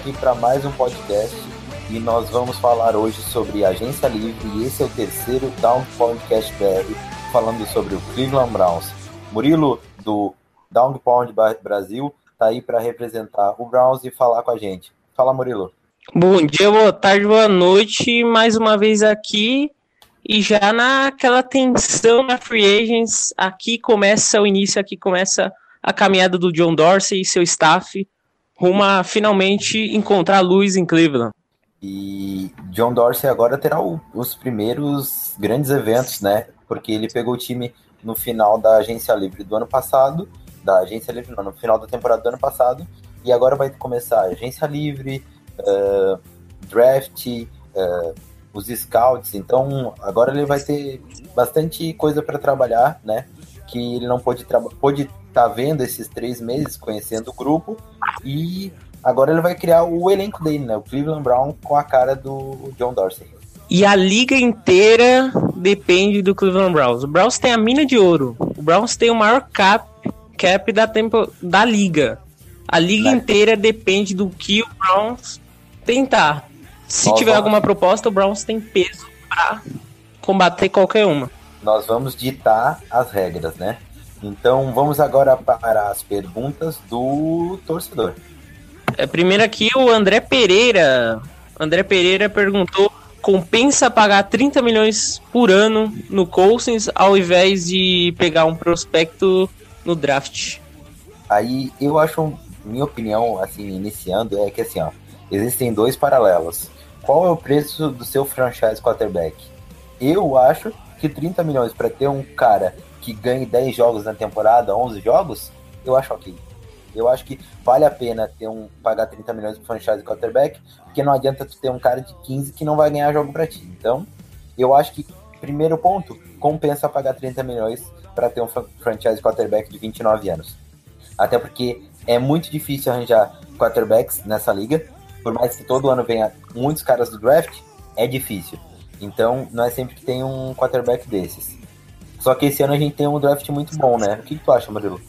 aqui para mais um podcast e nós vamos falar hoje sobre agência livre. E esse é o terceiro Down Podcast BR falando sobre o Cleveland Browns. Murilo do Down Pound Brasil tá aí para representar o Browns e falar com a gente. Fala Murilo. Bom dia, boa tarde, boa noite, mais uma vez aqui e já naquela tensão na Free Agents, aqui começa o início, aqui começa a caminhada do John Dorsey e seu staff rumo a finalmente encontrar a luz em Cleveland. E John Dorsey agora terá o, os primeiros grandes eventos, né? Porque ele pegou o time no final da agência livre do ano passado, da agência livre, não, no final da temporada do ano passado, e agora vai começar agência livre, uh, draft, uh, os scouts. Então agora ele vai ter bastante coisa para trabalhar, né? Que ele não pôde pôde estar tá vendo esses três meses, conhecendo o grupo e agora ele vai criar o elenco dele, né? O Cleveland Brown com a cara do John Dorsey. E a liga inteira depende do Cleveland Browns. O Browns tem a mina de ouro. O Browns tem o maior cap, cap da, tempo, da liga. A liga inteira depende do que o Browns tentar. Se Nós tiver vamos- alguma proposta, o Browns tem peso para combater qualquer uma. Nós vamos ditar as regras, né? Então vamos agora para as perguntas do torcedor. É, primeiro aqui o André Pereira. André Pereira perguntou: compensa pagar 30 milhões por ano no Cousins ao invés de pegar um prospecto no draft? Aí eu acho, minha opinião, assim, iniciando, é que assim, ó, existem dois paralelos. Qual é o preço do seu franchise quarterback? Eu acho que 30 milhões para ter um cara que ganhe 10 jogos na temporada, 11 jogos, eu acho ok. Eu acho que vale a pena ter um pagar 30 milhões pro franchise quarterback, porque não adianta tu ter um cara de 15 que não vai ganhar jogo para ti. Então, eu acho que primeiro ponto, compensa pagar 30 milhões para ter um fran- franchise quarterback de 29 anos. Até porque é muito difícil arranjar quarterbacks nessa liga. Por mais que todo ano venha muitos caras do draft, é difícil. Então, não é sempre que tem um quarterback desses. Só que esse ano a gente tem um draft muito bom, né? O que, que tu acha, Murilo?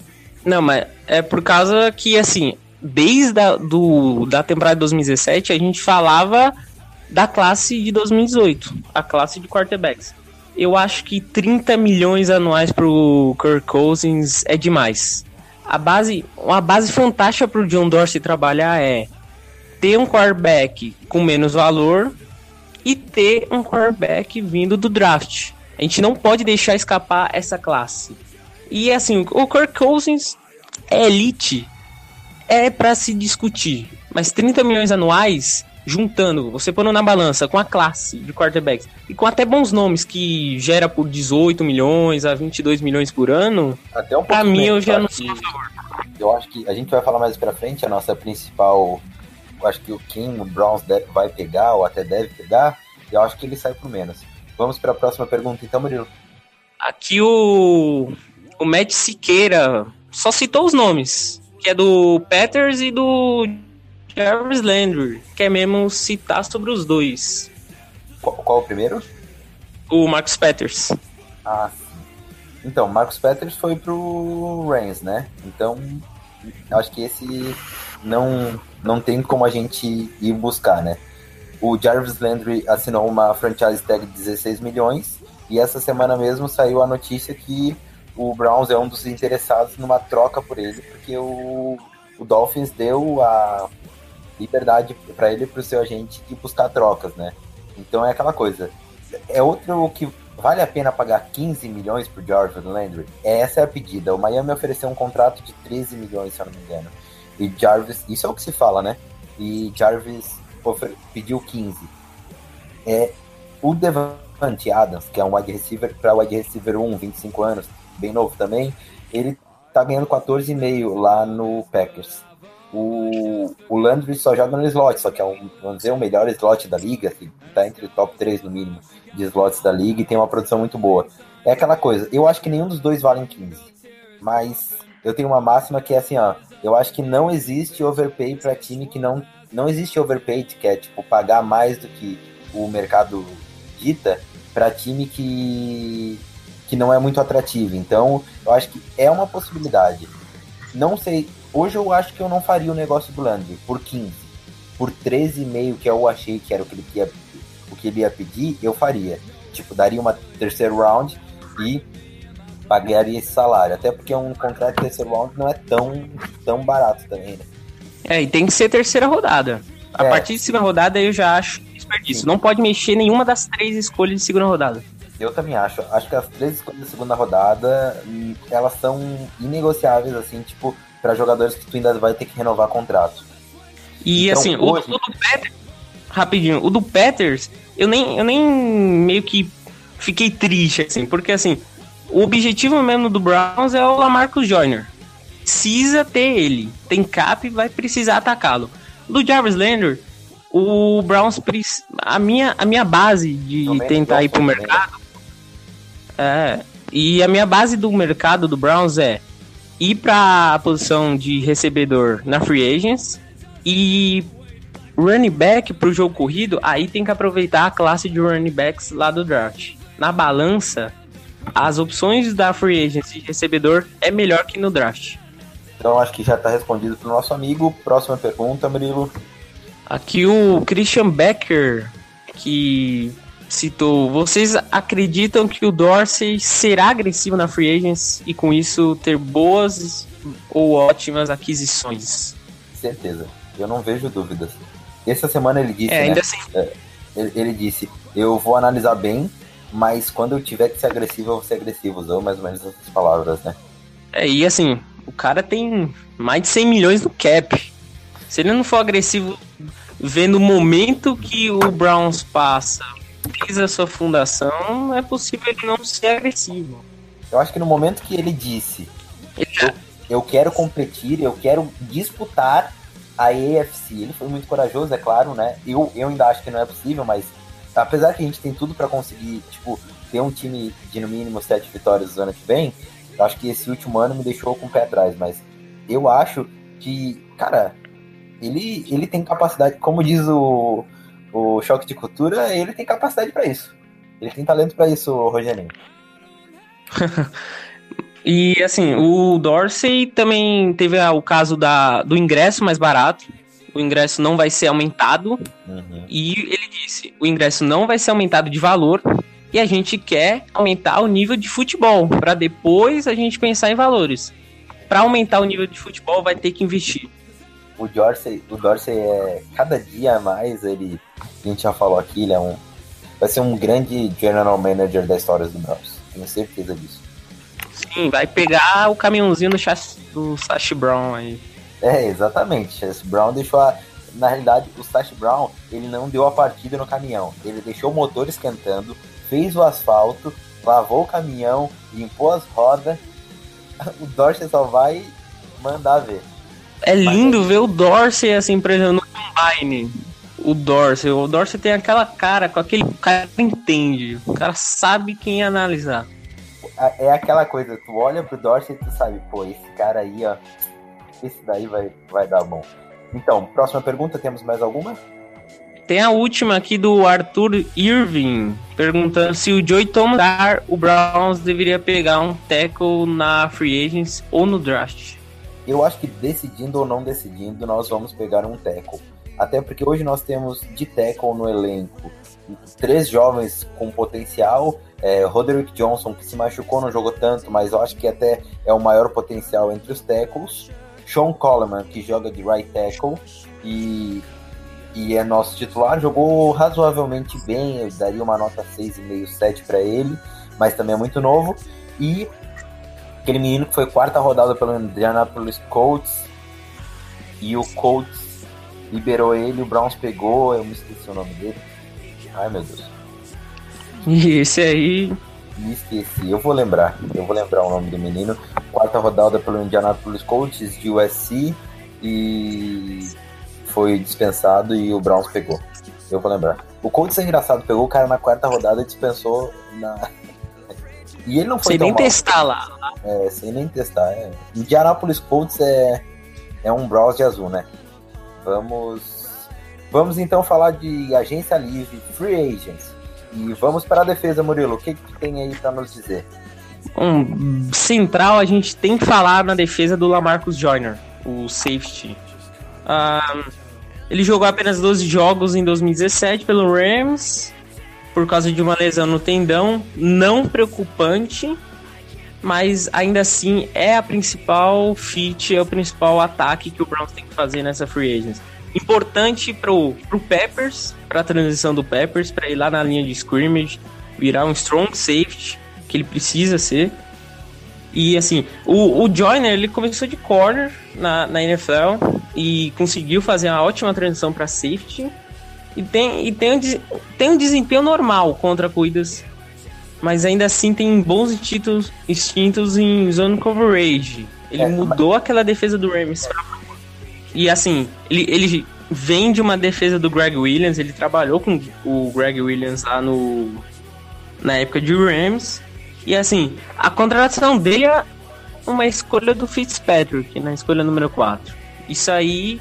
Não, mas é por causa que, assim, desde a do, da temporada de 2017, a gente falava da classe de 2018, a classe de quarterbacks. Eu acho que 30 milhões anuais pro Kirk Cousins é demais. A base, uma base fantástica pro John Dorsey trabalhar é ter um quarterback com menos valor e ter um quarterback vindo do draft. A gente não pode deixar escapar essa classe. E assim, o Kirk Cousins é elite, é pra se discutir. Mas 30 milhões anuais, juntando, você pondo na balança com a classe de quarterbacks e com até bons nomes que gera por 18 milhões a 22 milhões por ano, Até um pra mim eu já não sou a favor. Eu acho que a gente vai falar mais pra frente, a nossa principal. Eu acho que o King, o Browns deve- vai pegar, ou até deve pegar, e eu acho que ele sai por menos. Vamos para a próxima pergunta, então, Murilo. Aqui o, o Matt Siqueira só citou os nomes, que é do Peters e do Jarvis Landry. Quer mesmo citar sobre os dois. Qual, qual o primeiro? O Marcus Peters. Ah. Então, Marcos Peters foi pro Rams, né? Então, acho que esse não, não tem como a gente ir buscar, né? O Jarvis Landry assinou uma franchise tag de 16 milhões e essa semana mesmo saiu a notícia que o Browns é um dos interessados numa troca por ele, porque o, o Dolphins deu a liberdade para ele e para o seu agente de buscar trocas, né? Então é aquela coisa. É outro que vale a pena pagar 15 milhões por Jarvis Landry? Essa é a pedida. O Miami ofereceu um contrato de 13 milhões, se eu não me engano. E Jarvis, isso é o que se fala, né? E Jarvis pediu 15. É, o Devante Adams, que é um wide receiver, para wide receiver 1, 25 anos, bem novo também, ele tá ganhando 14,5 lá no Packers. O, o Landry só joga no slot, só que é um, vamos dizer, o melhor slot da liga, assim, tá entre o top 3 no mínimo de slots da liga e tem uma produção muito boa. É aquela coisa, eu acho que nenhum dos dois valem 15, mas eu tenho uma máxima que é assim, ó, eu acho que não existe overpay para time que não não existe overpay, que é tipo pagar mais do que o mercado dita para time que que não é muito atrativo. Então, eu acho que é uma possibilidade. Não sei, hoje eu acho que eu não faria o negócio do Landry por 15. Por 13,5 que eu achei que era o que ele ia o que ele ia pedir, eu faria. Tipo, daria uma terceiro round e pagaria esse salário. Até porque um contrato de terceiro round não é tão, tão barato também, né? É, e tem que ser terceira rodada. A É. partir de segunda rodada eu já acho desperdício. Não pode mexer nenhuma das três escolhas de segunda rodada. Eu também acho. Acho que as três escolhas da segunda rodada, elas são inegociáveis, assim, tipo, para jogadores que tu ainda vai ter que renovar contrato. E Então, assim, o, hoje- o do Peters, rapidinho, o do Peters, eu nem, eu nem meio que fiquei triste, assim, porque assim, o objetivo mesmo do Browns é o Lamarcus Joyner. Precisa ter ele. Tem cap, vai precisar atacá-lo. Do Jarvis Landry, o Browns, a minha, a minha base de Também tentar ir pro gosto, mercado é, e a minha base do mercado do Browns é ir pra posição de recebedor na Free Agents e running back pro jogo corrido, aí tem que aproveitar a classe de running backs lá do draft. Na balança, as opções da Free Agents de recebedor é melhor que no draft. Então acho que já tá respondido pro nosso amigo. Próxima pergunta, Murilo. Aqui o Christian Becker, que citou, vocês acreditam que o Dorsey será agressivo na Free Agents e com isso ter boas ou ótimas aquisições? Certeza. Eu não vejo dúvidas. Essa semana ele disse, É, né? assim, Ele, ele disse, eu vou analisar bem, mas quando eu tiver que ser agressivo, eu vou ser agressivo. Usou mais ou menos essas palavras, né? É, e assim, o cara tem mais de 100 milhões no cap. Se ele não for agressivo vendo o momento que o Browns passa desde a sua fundação, é possível ele não ser agressivo. Eu acho que no momento que ele disse, já- eu quero competir, eu quero disputar a AFC. Ele foi muito corajoso, é claro, né? Eu, eu ainda acho que não é possível, mas apesar que a gente tem tudo pra conseguir, tipo, ter um time de no mínimo sete vitórias no ano que vem, eu acho que esse último ano me deixou com o pé atrás, mas eu acho que, cara, ele, ele tem capacidade, como diz o, o Choque de Cultura, ele tem capacidade pra isso. Ele tem talento pra isso, Rogerinho. E assim, o Dorsey também teve ah, o caso da, do ingresso mais barato. O ingresso não vai ser aumentado. Uhum. E ele disse: o ingresso não vai ser aumentado de valor. E a gente quer aumentar o nível de futebol. para depois a gente pensar em valores. Para aumentar o nível de futebol, vai ter que investir. O Dorsey, o Dorsey é cada dia mais ele, a gente já falou aqui, ele é um vai ser um grande general manager da história do Browns. Tenho certeza disso. Sim, vai pegar o caminhãozinho do, Chas, do Sash Brown aí. É, exatamente. Esse Brown deixou a na realidade, o Sash Brown, ele não deu a partida no caminhão. Ele deixou o motor esquentando, fez o asfalto, lavou o caminhão, limpou as rodas. O Dorsey só vai mandar ver. É lindo ver o Dorsey, assim, por exemplo, no Combine. O Dorsey. O Dorsey tem aquela cara, com aquele o cara entende. O cara sabe quem analisar. É aquela coisa, tu olha pro Dorsey e tu sabe, pô, esse cara aí, ó, esse daí vai, vai dar bom. Então, próxima pergunta, temos mais alguma? Tem a última aqui do Arthur Irving, perguntando se o Joey Thomas o Browns deveria pegar um tackle na free agents ou no draft. Eu acho que decidindo ou não decidindo, nós vamos pegar um tackle. Até porque hoje nós temos de tackle no elenco três jovens com potencial. É, Roderick Johnson, que se machucou, não jogou tanto, mas eu acho que até é o maior potencial entre os tackles. Sean Coleman, que joga de right tackle. E e é nosso titular, jogou razoavelmente bem, eu daria uma nota 6,5, 7 para ele, mas também é muito novo. E aquele menino que foi quarta rodada pelo Indianapolis Colts, e o Colts liberou ele, o Browns pegou, eu me esqueci o nome dele. Ai meu Deus. E esse aí. Me esqueci, eu vou lembrar, eu vou lembrar o nome do menino. Quarta rodada pelo Indianapolis Colts de USC e foi dispensado e o Browns pegou. Eu vou lembrar. O Colts é engraçado, pegou o cara na quarta rodada e dispensou na. E ele não foi Sem nem mal. testar lá. É, sem nem testar. É. Indianapolis Colts é, é um Browns de azul, né? Vamos. Vamos então falar de agência livre, free agents. E vamos para a defesa, Murilo. O que, que tem aí para nos dizer? Um central, a gente tem que falar na defesa do Lamarcus Joyner, o safety. Ah, ele jogou apenas 12 jogos em 2017 pelo Rams, por causa de uma lesão no tendão, não preocupante, mas ainda assim é a principal fit, é o principal ataque que o Browns tem que fazer nessa free agency. Importante pro, pro Peppers, pra transição do Peppers, para ir lá na linha de scrimmage, virar um strong safety, que ele precisa ser. E assim, o, o Joyner ele começou de corner na, na NFL e conseguiu fazer uma ótima transição para safety. E tem, e tem, um, tem um desempenho normal contra cuidas, mas ainda assim tem bons instintos, instintos em zone coverage. Ele É, mudou aquela defesa do Rams. E assim, ele, ele vem de uma defesa do Greg Williams, ele trabalhou com o Greg Williams lá no na época de Rams. E assim, a contratação dele é uma escolha do Fitzpatrick, na escolha número 4. Isso aí,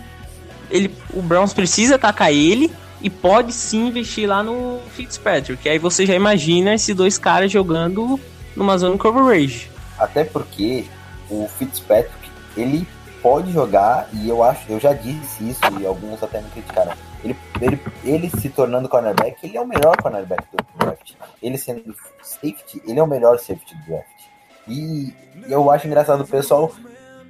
ele, o Browns precisa atacar ele e pode sim investir lá no Fitzpatrick. Aí você já imagina esses dois caras jogando numa zona coverage. Até porque o Fitzpatrick, ele pode jogar, e eu acho, eu já disse isso, e alguns até me criticaram. Ele, ele, ele se tornando cornerback, ele é o melhor cornerback do draft. Ele sendo safety, ele é o melhor safety do draft. E eu acho engraçado, o pessoal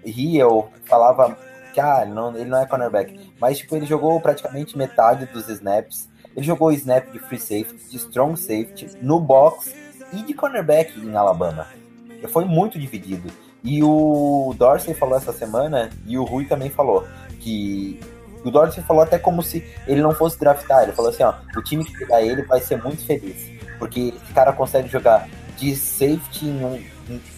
ria ou falava que ah, ele não, ele não é cornerback. Mas tipo, ele jogou praticamente metade dos snaps. Ele jogou snap de free safety, de strong safety, no box e de cornerback em Alabama. Foi muito dividido. E o Dorsey falou essa semana, e o Rui também falou, que o Dorsey falou até como se ele não fosse draftar. Ele falou assim: ó, o time que pegar ele vai ser muito feliz. Porque esse cara consegue jogar de safety em, um,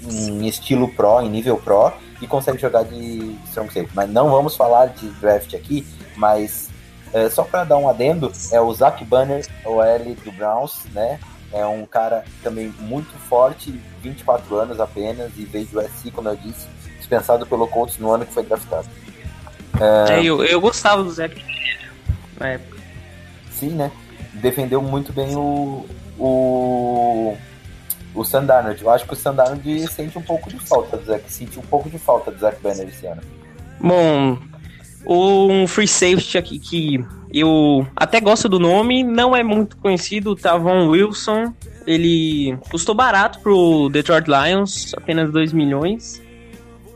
em, em estilo pro, em nível pro, e consegue jogar de strong safety. Mas não vamos falar de draft aqui, mas é, só para dar um adendo, é o Zach Banner, o L do Browns, né? É um cara também muito forte, 24 anos apenas, e veio do USC, como eu disse, dispensado pelo Colts no ano que foi draftado. É, eu, eu gostava do Zach na época. Sim, né? Defendeu muito bem o. o. o Sandarnold. Eu acho que o Sandarnold sente um pouco de falta do Zach. Sentiu um pouco de falta do Zach Banner esse ano. Bom, um free safety aqui que eu até gosto do nome, não é muito conhecido, Tavon Wilson. Ele custou barato pro Detroit Lions, apenas 2 milhões.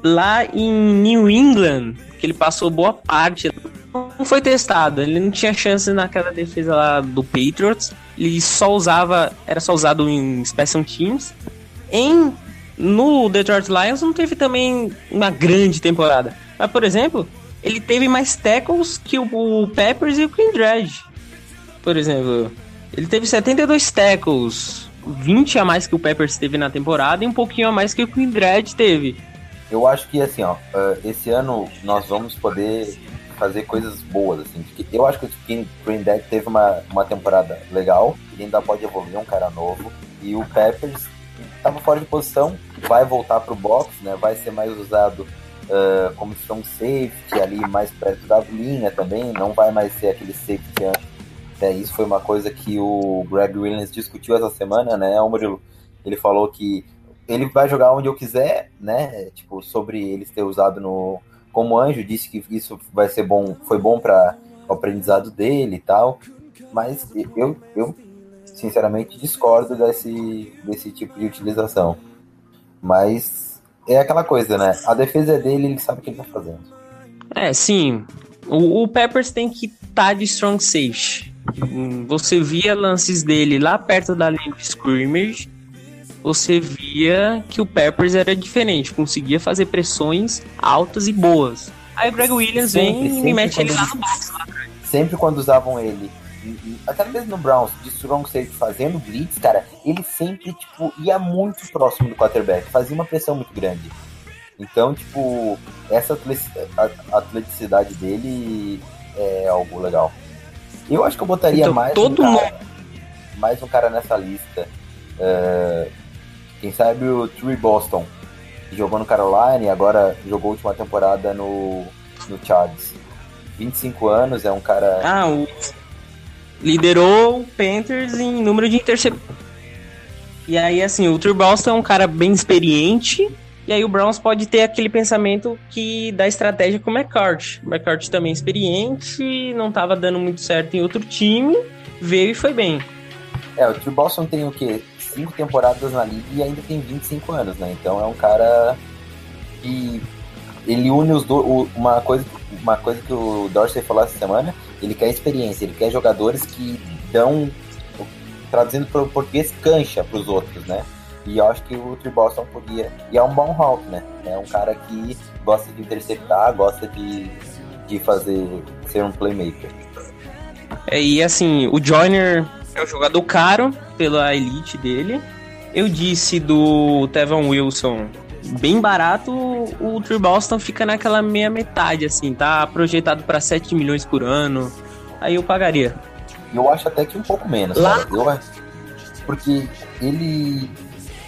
Lá em New England, que ele passou boa parte, não foi testado, ele não tinha chance naquela defesa lá do Patriots. Ele só usava, era só usado em Special Teams. Em no Detroit Lions não teve também uma grande temporada. Mas, por exemplo, ele teve mais tackles que o, Peppers e o Kindred. Por exemplo, ele teve 72 tackles, 20 a mais que o Peppers teve na temporada e um pouquinho a mais que o Kindred teve. Eu acho que assim, ó, uh, esse ano nós vamos poder fazer coisas boas, assim. Eu acho que o Green Dead teve uma, uma temporada legal, ele ainda pode evoluir, um cara novo. E o Peppers estava fora de posição, vai voltar pro box, né? Vai ser mais usado uh, como strong safety ali, mais perto da linha também, não vai mais ser aquele safety antes. É, isso foi uma coisa que o Greg Williams discutiu essa semana, né, o Murilo? Ele falou que ele vai jogar onde eu quiser, né? Tipo, sobre eles ter usado no como anjo, disse que isso vai ser bom, foi bom para o aprendizado dele e tal. Mas eu, eu sinceramente discordo desse, desse tipo de utilização. Mas é aquela coisa, né? A defesa é dele, ele sabe o que ele tá fazendo. É, sim. O, o Peppers tem que estar tá de strong. Hum, você via lances dele lá perto da linha de scrimmage, você via que o Peppers era diferente, conseguia fazer pressões altas e boas. Aí o Greg Williams sempre, vem e mete ele lá no box. Sempre quando usavam ele, até mesmo no Browns, de strong safety fazendo blitz, cara, ele sempre, tipo, ia muito próximo do quarterback, fazia uma pressão muito grande. Então, tipo, essa atleticidade dele é algo legal. Eu acho que eu botaria então, mais, todo um cara, mais um cara nessa lista. Uh, quem sabe o Trey Boston, que jogou no Carolina e agora jogou a última temporada no, no Chargers. 25 anos, é um cara. Ah, o... liderou o Panthers em número de interceptações. E aí, assim, o Trey Boston é um cara bem experiente e aí o Browns pode ter aquele pensamento que da estratégia com o McCarthy. O McCarthy também é experiente, não estava dando muito certo em outro time, veio e foi bem. É, o Trey Boston tem o quê? Cinco temporadas na liga e ainda tem 25 anos, né? Então é um cara que ele une os dois. Uma coisa, uma coisa que o Dorsey falou essa semana, ele quer experiência, ele quer jogadores que dão, traduzindo para o português, cancha para os outros, né? E eu acho que o Trey Boston podia. E é um bom Hawk, né? É um cara que gosta de interceptar, gosta de, de fazer. ser um playmaker. É, e assim, o Joyner é um jogador caro pela elite dele. Eu disse do Tevon Wilson bem barato, o Trey Boston fica naquela meia metade, assim, tá projetado para 7 milhões por ano. Aí eu pagaria. Eu acho até que um pouco menos. Lá... Eu, porque ele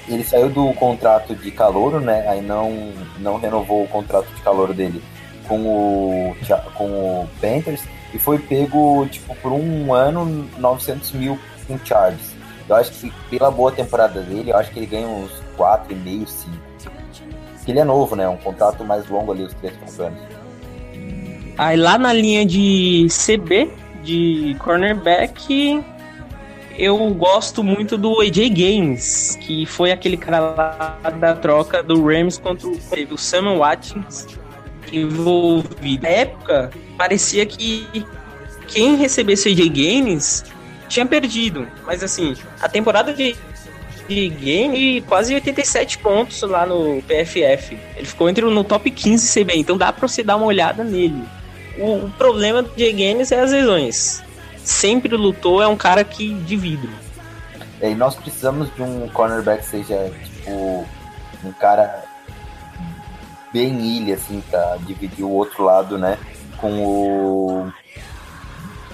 ele saiu do contrato de calor, né? Aí não, não renovou o contrato de calor dele com o, com o Panthers e foi pego, tipo, por um ano, 900 mil em charges. Eu acho que pela boa temporada dele, eu acho que ele ganha uns 4,5, 5. Ele é novo, né? Um contrato mais longo ali, os três anos. Aí lá na linha de CB, de cornerback, eu gosto muito do AJ Games, que foi aquele cara lá da troca do Rams contra o, teve o Sam Watkins envolvido. Na época, parecia que quem recebesse AJ Games tinha perdido. Mas assim, a temporada de, de game quase 87 pontos lá no PFF. Ele ficou entre no top 15 CB, então dá pra você dar uma olhada nele. O, o problema do AJ Games é as lesões sempre lutou, é um cara que de vidro. É, e nós precisamos de um cornerback seja, tipo, um cara bem ilha, assim, pra dividir o outro lado, né, com o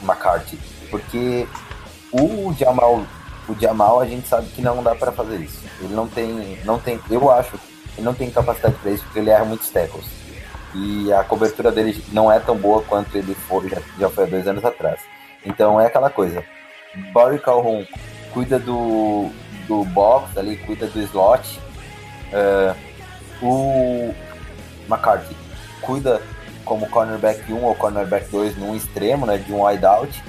McCarthy. Porque o Jamal, o Jamal a gente sabe que não dá para fazer isso. Ele não tem, não tem, eu acho, ele não tem capacidade para isso porque ele erra muitos tackles. E a cobertura dele não é tão boa quanto ele foi, já, já foi há dois anos atrás. Então é aquela coisa. Barry Calhoun cuida do, do box ali, cuida do slot. Uh, o McCarthy cuida como cornerback 1 ou cornerback 2 num extremo, né, de um wideout.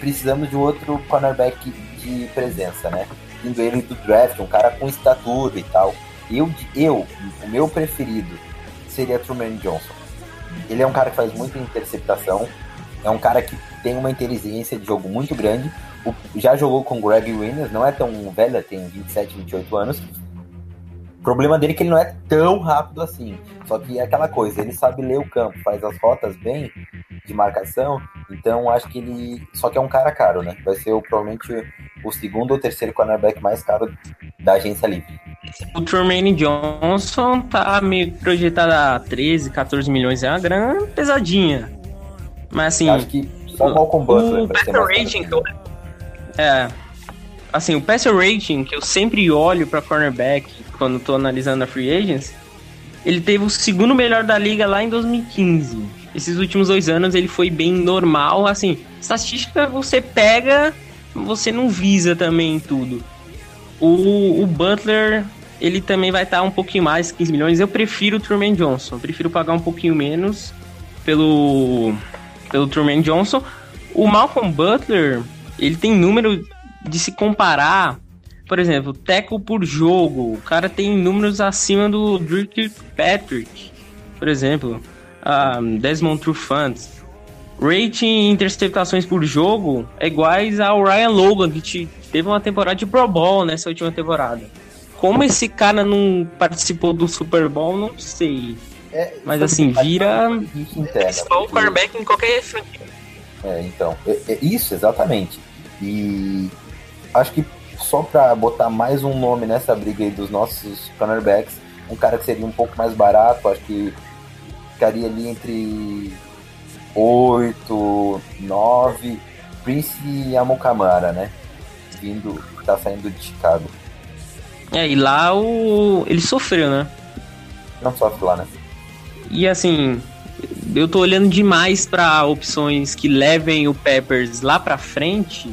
Precisamos de outro cornerback de presença, né? Indo ele do draft, um cara com estatura e tal. Eu, eu, o meu preferido seria Truman Johnson. Ele é um cara que faz muita interceptação, é um cara que tem uma inteligência de jogo muito grande. O, já jogou com Greg Williams, não é tão velha, tem 27, 28 anos. O problema dele é que ele não é tão rápido assim. Só que é aquela coisa, ele sabe ler o campo, faz as rotas bem de marcação. Então acho que ele. Só que é um cara caro, né? Vai ser o, provavelmente o segundo ou terceiro cornerback mais caro da agência livre. O Truman Johnson tá meio projetado a 13, 14 milhões, é uma grana pesadinha. Mas assim. Acho que só o Malcolm Butler. O passer rating que eu, É. Assim, o passer rating que eu sempre olho pra cornerback quando tô analisando a free agents, ele teve o segundo melhor da liga lá em 2015. Esses últimos dois anos ele foi bem normal. Assim, estatística você pega, você não visa também tudo. O, o Butler, ele também vai estar um pouquinho mais, 15 milhões. Eu prefiro o Truman Johnson. Prefiro pagar um pouquinho menos pelo pelo Truman Johnson. O Malcolm Butler, ele tem número de se comparar, por exemplo, teco por jogo. O cara tem números acima do Drew Patrick, por exemplo, um, Desmond Trufant. rating e interceptações por jogo é iguais ao Ryan Logan, que te- teve uma temporada de Pro Bowl nessa última temporada. Como esse cara não participou do Super Bowl, não sei. É, Mas assim, vira principal porque- quarterback em qualquer franquia. É, então, é- é isso, exatamente. E acho que só pra botar mais um nome nessa briga aí dos nossos cornerbacks, um cara que seria um pouco mais barato, acho que ficaria ali entre 8, 9, Prince Amukamara, né? Vindo, tá saindo de Chicago. É, e lá o. ele sofreu, né? Não sofre lá, né? E assim, eu tô olhando demais pra opções que levem o Peppers lá pra frente.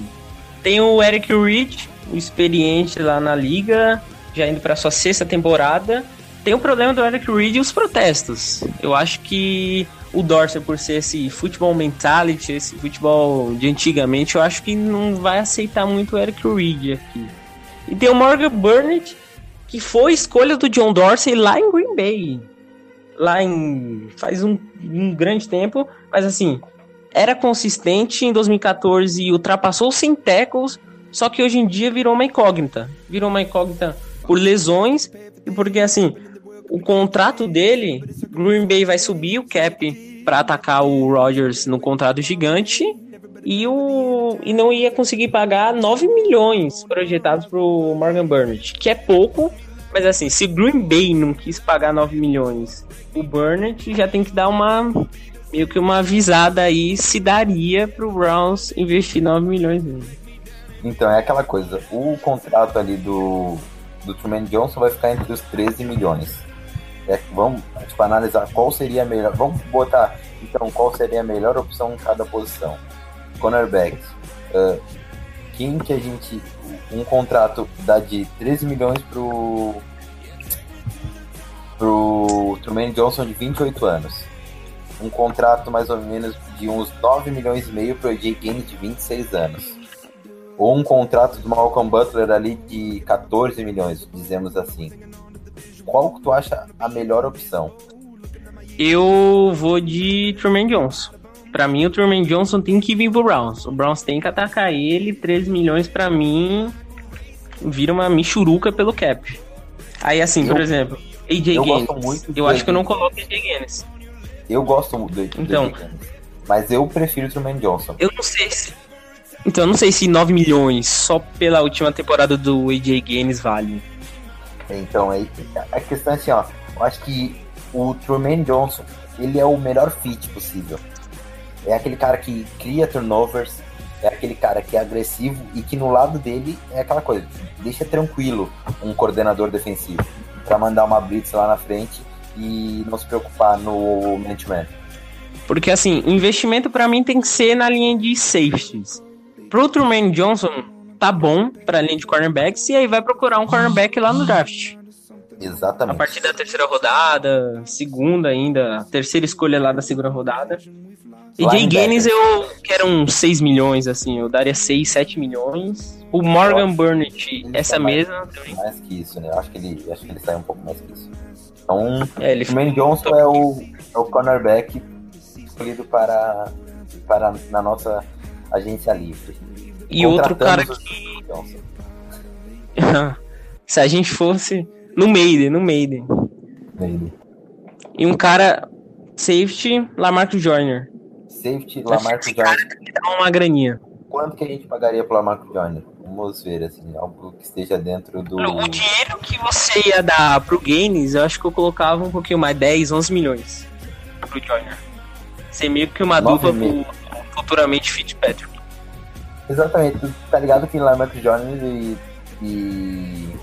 Tem o Eric Reed, o experiente lá na liga, já indo pra sua sexta temporada. Tem o problema do Eric Reed e os protestos. Eu acho que o Dorsey, por ser esse futebol mentality, esse futebol de antigamente, eu acho que não vai aceitar muito o Eric Reed aqui. E tem o Morgan Burnett, que foi escolha do John Dorsey lá em Green Bay lá em faz um, um grande tempo, mas assim, era consistente em 2014 e ultrapassou 100 tackles, só que hoje em dia virou uma incógnita. Virou uma incógnita por lesões e porque assim, o contrato dele, Green Bay vai subir o cap para atacar o Rodgers no contrato gigante e o e não ia conseguir pagar 9 milhões projetados pro Morgan Burnett, que é pouco, mas assim, se Green Bay não quis pagar 9 milhões, o Burnett já tem que dar uma meio que uma avisada aí se daria pro Browns investir 9 milhões nele. Então, é aquela coisa, o contrato ali do, do Truman Johnson vai ficar entre os 13 milhões. É, vamos tipo, analisar qual seria a melhor. Vamos botar, então, qual seria a melhor opção em cada posição. Cornerback. ah, quem que a gente. Um contrato dá de 13 milhões pro. pro Truman Johnson de 28 anos. Um contrato mais ou menos de uns 9 milhões e meio pro AJ Gaines de 26 anos ou um contrato do Malcolm Butler ali de 14 milhões, dizemos assim. Qual que tu acha a melhor opção? Eu vou de Truman Johnson. Pra mim, o Truman Johnson tem que vir pro Browns. O Browns tem que atacar ele. 13 milhões pra mim vira uma michuruca pelo cap. Aí, assim, por Eu- exemplo, AJ eu Gaines. gosto muito Eu acho que eu não coloco AJ Gaines. Eu gosto do, do Então. AJ Gaines, mas eu prefiro o Truman Johnson. Eu não sei se. Então, eu não sei se 9 milhões só pela última temporada do AJ Gaines vale. Então, aí, a questão é assim, ó. Eu acho que o Truman Johnson, ele é o melhor fit possível. É aquele cara que cria turnovers, é aquele cara que é agressivo e que no lado dele é aquela coisa, deixa tranquilo um coordenador defensivo pra mandar uma blitz lá na frente e não se preocupar no man-to-man. Porque, assim, investimento pra mim tem que ser na linha de safeties. Pro Truman Johnson, tá bom pra linha de cornerbacks, e aí vai procurar um cornerback lá no draft. A Exatamente. partir da terceira rodada, segunda ainda, terceira escolha lá da segunda rodada. E Jay. Gaines eu quero uns 6 milhões, assim, eu daria 6, 7 milhões. O Morgan Burnett, essa mais- mesma também. Mais que isso, né? Eu Acho que ele, acho que ele sai um pouco mais que isso. Então, É, ele o Truman Johnson é o, é o cornerback escolhido para, para na nossa agência livre. E outro cara que. Se a gente fosse no Maiden, no Maiden. Ele. E um cara safety, Lamarcus Joyner. Safety, cara Joyner. dar uma graninha. Quanto que a gente pagaria pro Lamarcus Joyner? Vamos ver, assim, algo que esteja dentro do... O dinheiro que você ia dar pro Gaines, eu acho que eu colocava um pouquinho mais, 10, 11 milhões pro Joyner. Ser meio que uma dupla mil. pro futuramente Fitzpatrick. Exatamente, tu tá ligado que Lamarcus Joyner e, e,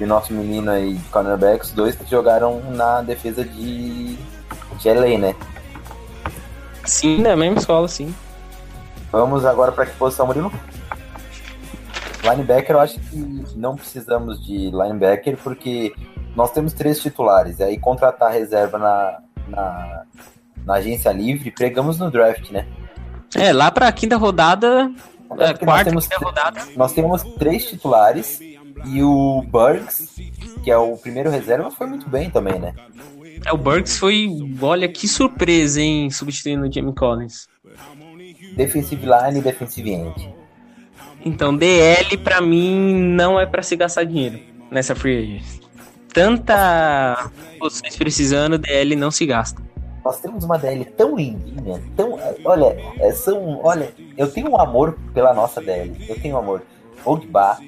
e o nosso menino aí de cornerback, os dois jogaram na defesa de, de LA, né? Sim, na mesma escola, sim. Vamos agora para que posição, Murilo? Linebacker, eu acho que não precisamos de linebacker porque nós temos três titulares. Aí contratar reserva na, na, na agência livre, pregamos no draft, né? É, lá pra quinta rodada, é, porque nós quarta, temos, quinta rodada. nós temos três titulares e o Burks, que é o primeiro reserva, foi muito bem também, né? É, o Burks foi, olha que surpresa, hein, substituindo o Jamie Collins. Defensive line e defensive end. Então, DL pra mim não é pra se gastar dinheiro nessa free agent. Tanta vocês precisando, DL não se gasta. Nós temos uma DL tão lindinha, tão. Olha, é, são. Olha, eu tenho um amor pela nossa DL. Eu tenho um amor. Ogba,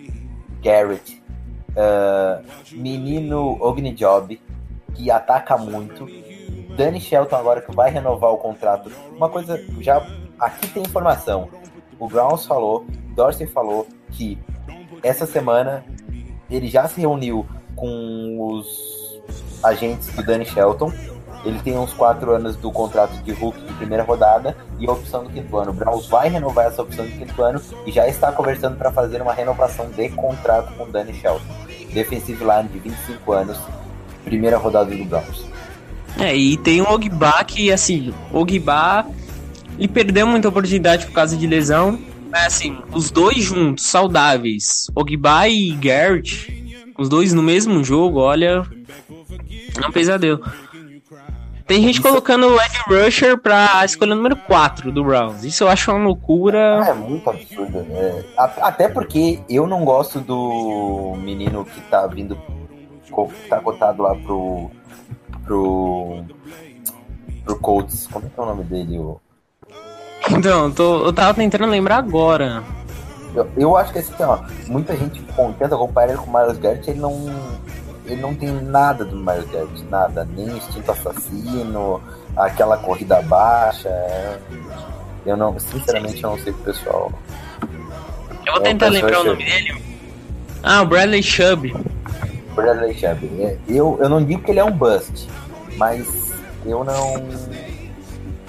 Garrett, uh, menino Ognijob, que ataca muito. Danny Shelton agora que vai renovar o contrato. Uma coisa já aqui tem informação. O Browns falou, Dorsey falou que essa semana ele já se reuniu com os agentes do Danny Shelton. Ele tem uns quatro anos do contrato de Hulk de primeira rodada e a opção do quinto ano. O Browns vai renovar essa opção do quinto ano e já está conversando para fazer uma renovação de contrato com o Danny Shelton. Defensive line de 25 anos, primeira rodada do Browns. É, e tem o Ogba que, assim, Ogba ele perdeu muita oportunidade por causa de lesão. Mas, assim, os dois juntos, saudáveis, Ogba e Garrett, os dois no mesmo jogo, olha, é um pesadelo. Tem gente colocando o Ed Rusher pra escolha número 4 do Browns. Isso eu acho uma loucura. É muito absurdo. né? Até porque eu não gosto do menino que tá vindo, tá cotado lá pro. pro. pro Colts. Como é que é o nome dele? O- Então, eu tô- eu tava tentando lembrar agora. Eu, eu acho que assim, ó, muita gente com- tenta comparar ele com o Miles Garrett, ele não. Ele não tem nada do Miles Garrett, nada, nem instinto assassino, aquela corrida baixa. é. Eu não, sinceramente, eu não sei o pessoal. Eu vou É, tentar lembrar o nome dele. Ah, o Bradley Chubb. Bradley Chubb. é, Eu, eu não digo que ele é um bust, mas eu não.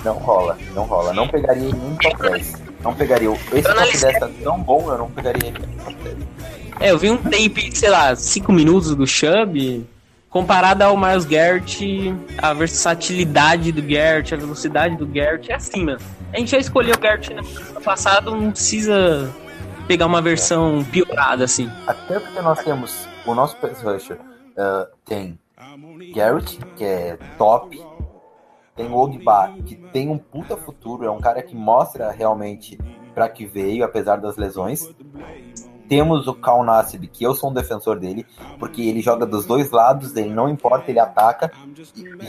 Não rola, não rola. Não pegaria ele nem top 10. Não pegaria. Esse top analisei. 10 tá tão bom, eu não pegaria ele top 10. É, eu vi um tape, sei lá, 5 minutos do Chubb, comparado ao Miles Garrett, a versatilidade do Garrett, a velocidade do Garrett, é mano. A gente já escolheu o Garrett no passado, não precisa pegar uma versão piorada, assim. Até porque nós temos o nosso pass rusher ah, tem Garrett, que é top. Tem Ogba, que tem um puta futuro, é um cara que mostra realmente pra que veio, apesar das lesões. Temos o Cal Nassib, que eu sou um defensor dele, porque ele joga dos dois lados, ele não importa, ele ataca.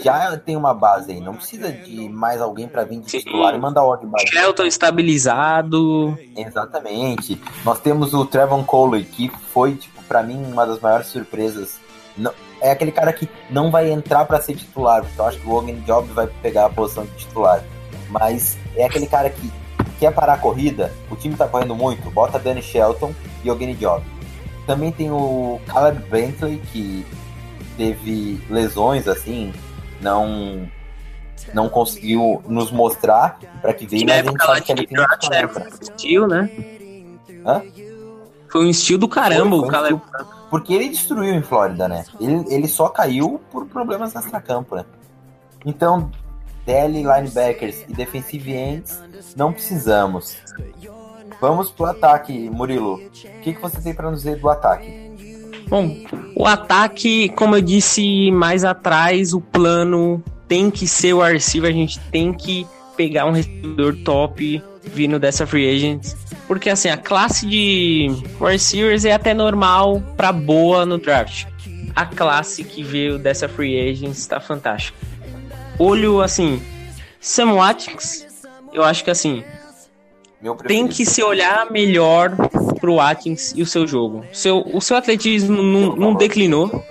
Já tem uma base aí, não precisa de mais alguém pra vir de Sim. titular e mandar o Ogba. Shelton estabilizado. Exatamente. Nós temos o Trevon Coley, que foi, tipo, para mim, uma das maiores surpresas. Não- é aquele cara que não vai entrar para ser titular, porque eu acho que o Logan Job vai pegar a posição de titular. Mas é aquele cara que quer parar a corrida, o time tá correndo muito, bota Danny Shelton e Ogni Job. Também tem o Caleb Bentley, que teve lesões, assim, não não conseguiu nos mostrar para que veio, mas a gente sabe que ele tem talento, né? um estilo, né? Hã? Foi um estilo do caramba Foi, o foi um Caleb. Porque ele destruiu em Flórida, né? Ele, ele só caiu por problemas extra-campo, né? Então, DL, linebackers e defensive ends, não precisamos. Vamos pro ataque, Murilo. O que, que você tem para nos dizer do ataque? Bom, o ataque, como eu disse mais atrás, o plano tem que ser o receiver, a gente tem que pegar um recebedor top vindo dessa free agent. Porque assim, a classe de receivers é até normal pra boa no draft. A classe que veio dessa free agent está fantástica. Olho assim, Sam Watkins, eu acho que assim, tem que se olhar melhor pro Atkins e o seu jogo. Seu, o seu atletismo não, não declinou.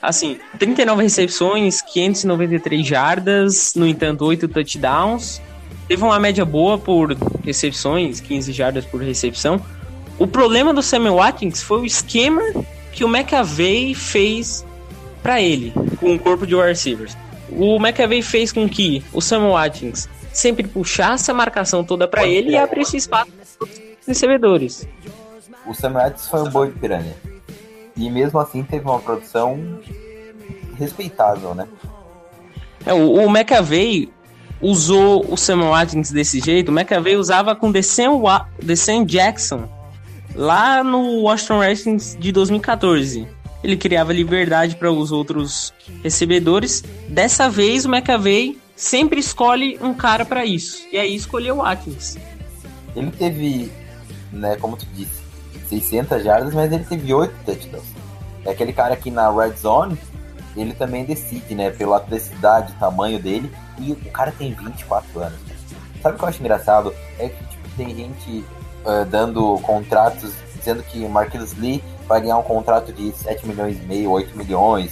Assim, 39 recepções, 593 jardas, no entanto, 8 touchdowns. Teve uma média boa por recepções, 15 jardas por recepção. O problema do Samuel Watkins foi o esquema que o McAvey fez para ele, com o corpo de wide receivers. O McAvey fez com que o Samuel Watkins sempre puxasse a marcação toda para ele e abrisse espaço para os recebedores. O Sam Atkins foi um boi de piranha. E mesmo assim teve uma produção respeitável, né? É, o, o McAvey usou o Samuel Watkins desse jeito. O McAvey usava com Wa- Deshaun Jackson lá no Washington Redskins de 2014. Ele criava liberdade para os outros recebedores. Dessa vez o McAvey sempre escolhe um cara pra isso. E aí escolheu o Watkins. Ele teve, né, como tu disse, 600 jardas, mas ele teve 8 touchdowns. É aquele cara que na red zone, ele também decide, né, pela atleticidade, tamanho dele, e o cara tem 24 anos. Sabe o que eu acho engraçado? É que tipo, tem gente uh, dando contratos, dizendo que o Marquinhos Lee vai ganhar um contrato de 7 milhões e meio, 8 milhões,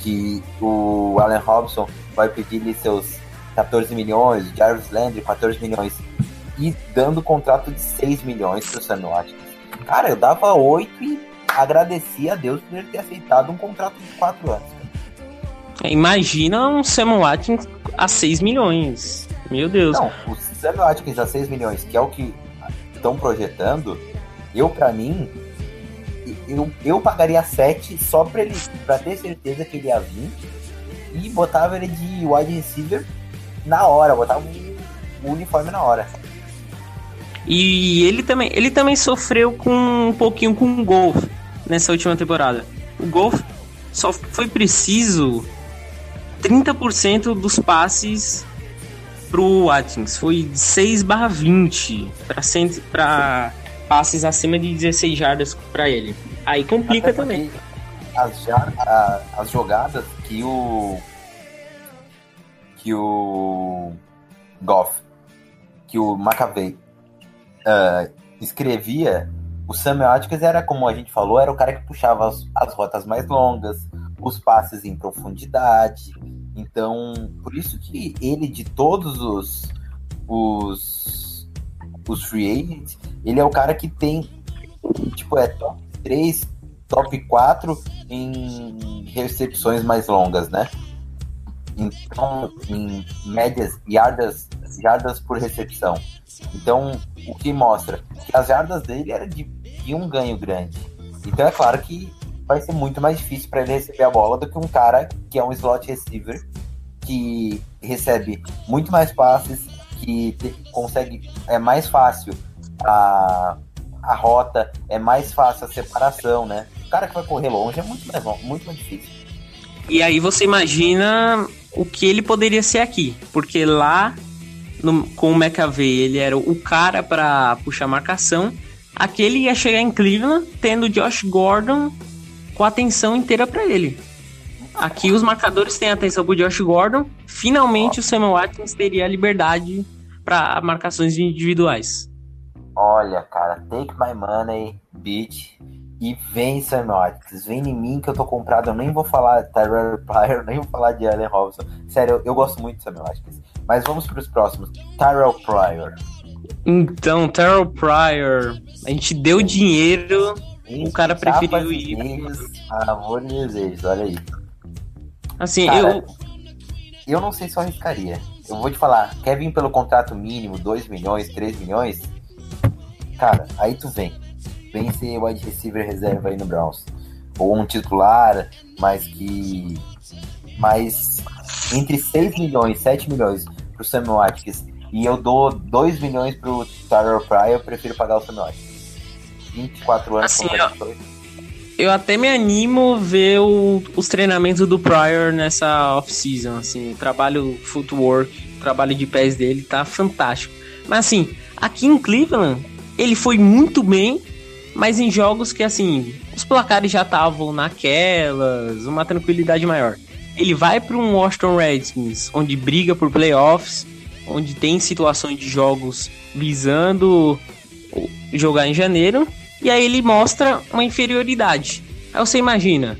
que o Allen Robson vai pedir-lhe seus 14 milhões, o Jarvis Landry 14 milhões, e dando contrato de 6 milhões pro Sam Watkins. Cara, eu dava 8 e agradecia a Deus por ele ter aceitado um contrato de 4 anos. Imagina um Sam Watkins a 6 milhões. Meu Deus. Não, o Sam Watkins a 6 milhões, que é o que estão projetando, eu, para mim, eu, eu pagaria 7 só pra, ele, pra ter certeza que ele ia vir e botava ele de wide receiver na hora, botava o uniforme na hora. E ele também, ele também sofreu com um pouquinho com o golf nessa última temporada. O golf só foi preciso 30% dos passes pro Watkins. Foi 6 barra 20 para passes acima de 16 jardas para ele. Aí complica também. As, a, as jogadas que o que o Goff, que o McAvey uh, escrevia, o Samuel Atkins era, como a gente falou, era o cara que puxava as, as rotas mais longas, os passes em profundidade. Então, por isso que ele, de todos os, os, os free agents, ele é o cara que tem, tipo, é top 3, top 4 em recepções mais longas, né? Então, em médias, yardas, yardas por recepção. Então, o que mostra que as jardas dele eram de, de um ganho grande. Então, é claro que vai ser muito mais difícil para ele receber a bola do que um cara que é um slot receiver que recebe muito mais passes, que te, consegue é mais fácil a, a rota, é mais fácil a separação, né? O cara que vai correr longe é muito mais muito mais difícil. E aí você imagina o que ele poderia ser aqui, porque lá no, com o McAvey ele era o cara para puxar marcação. Aqui ele ia chegar em Cleveland tendo Josh Gordon com a atenção inteira para ele. Aqui os marcadores têm atenção pro Josh Gordon. Finalmente o Samuel Watkins teria a liberdade para marcações individuais. Olha, cara, take my money, bitch. E vem Watkins, vem em mim que eu tô comprado. Eu nem vou falar de Tyrell Pryor, nem vou falar de Allen Robinson. Sério, eu, eu gosto muito de Watkins. Mas vamos para os próximos. Tyrell Pryor. Então, Tyrell Pryor, a gente deu dinheiro, o cara preferiu ir. Amor de desejos, olha aí. Assim, cara, eu. Eu não sei se eu arriscaria. Eu vou te falar, quer vir pelo contrato mínimo, 2 milhões, 3 milhões? Cara, aí tu vem. Vem ser wide receiver reserva aí no Browns. Ou um titular, mas que. Mas entre 6 milhões, 7 milhões pro Samuel Watkins e eu dou 2 milhões pro Tyler Pryor, eu prefiro pagar o Samuel Watkins. 24 anos assim, eu, eu até me animo ver o, os treinamentos do Pryor nessa off-season, assim, o trabalho footwork, o trabalho de pés dele tá fantástico. Mas assim, aqui em Cleveland, ele foi muito bem, mas em jogos que assim, os placares já estavam naquelas, uma tranquilidade maior. Ele vai para um Washington Redskins, onde briga por playoffs, onde tem situações de jogos visando jogar em janeiro, e aí ele mostra uma inferioridade. Aí você imagina,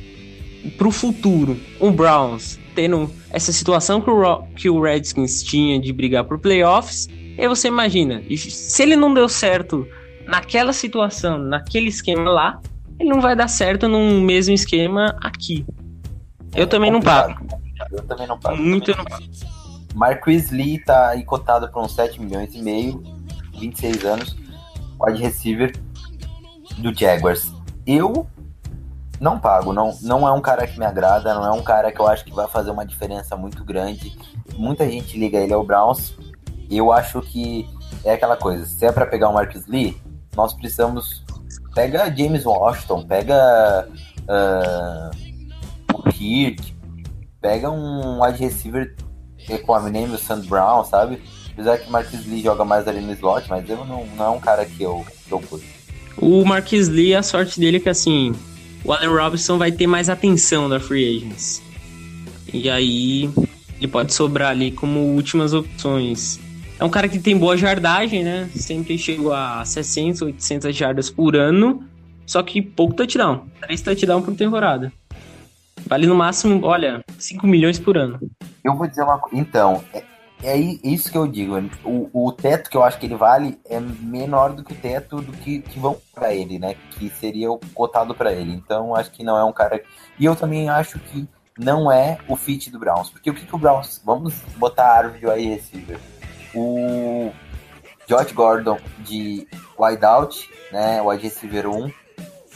pro futuro, o Browns tendo essa situação que o, que o Redskins tinha de brigar por playoffs, e aí você imagina, se ele não deu certo naquela situação, naquele esquema lá, ele não vai dar certo num mesmo esquema aqui. Eu também não pago. Eu também não pago. Muito eu não pago. Marquis Lee tá aí cotado por uns 7 milhões e meio, 26 anos, wide receiver do Jaguars. Eu não pago, não, não é um cara que me agrada, não é um cara que eu acho que vai fazer uma diferença muito grande. Muita gente liga ele ao Browns. Eu acho que é aquela coisa, se é para pegar o Marcus Lee, nós precisamos pega James Washington, pega uh, o Kirk, pega um wide receiver com a Eminem e o Sand Brown, sabe? Apesar que o Marquis Lee joga mais ali no slot, mas eu não, não é um cara que eu, que eu. O Marquis Lee, a sorte dele é que assim, o Allen Robinson vai ter mais atenção da Free Agents. E aí ele pode sobrar ali como últimas opções. É um cara que tem boa jardagem, né? Sempre chegou a 600, 800 jardas por ano, só que pouco touchdown. 3 touchdown por temporada. Vale no máximo, olha, 5 milhões por ano. Eu vou dizer uma coisa. Então, é, é isso que eu digo. O, o teto que eu acho que ele vale é menor do que o teto do que, que vão para ele, né? Que seria o cotado para ele. Então, acho que não é um cara. E eu também acho que não é o fit do Browns. Porque o que, que o Browns. Vamos botar a árvore aí receiver. O Josh Gordon de wideout, né? Wide receiver 1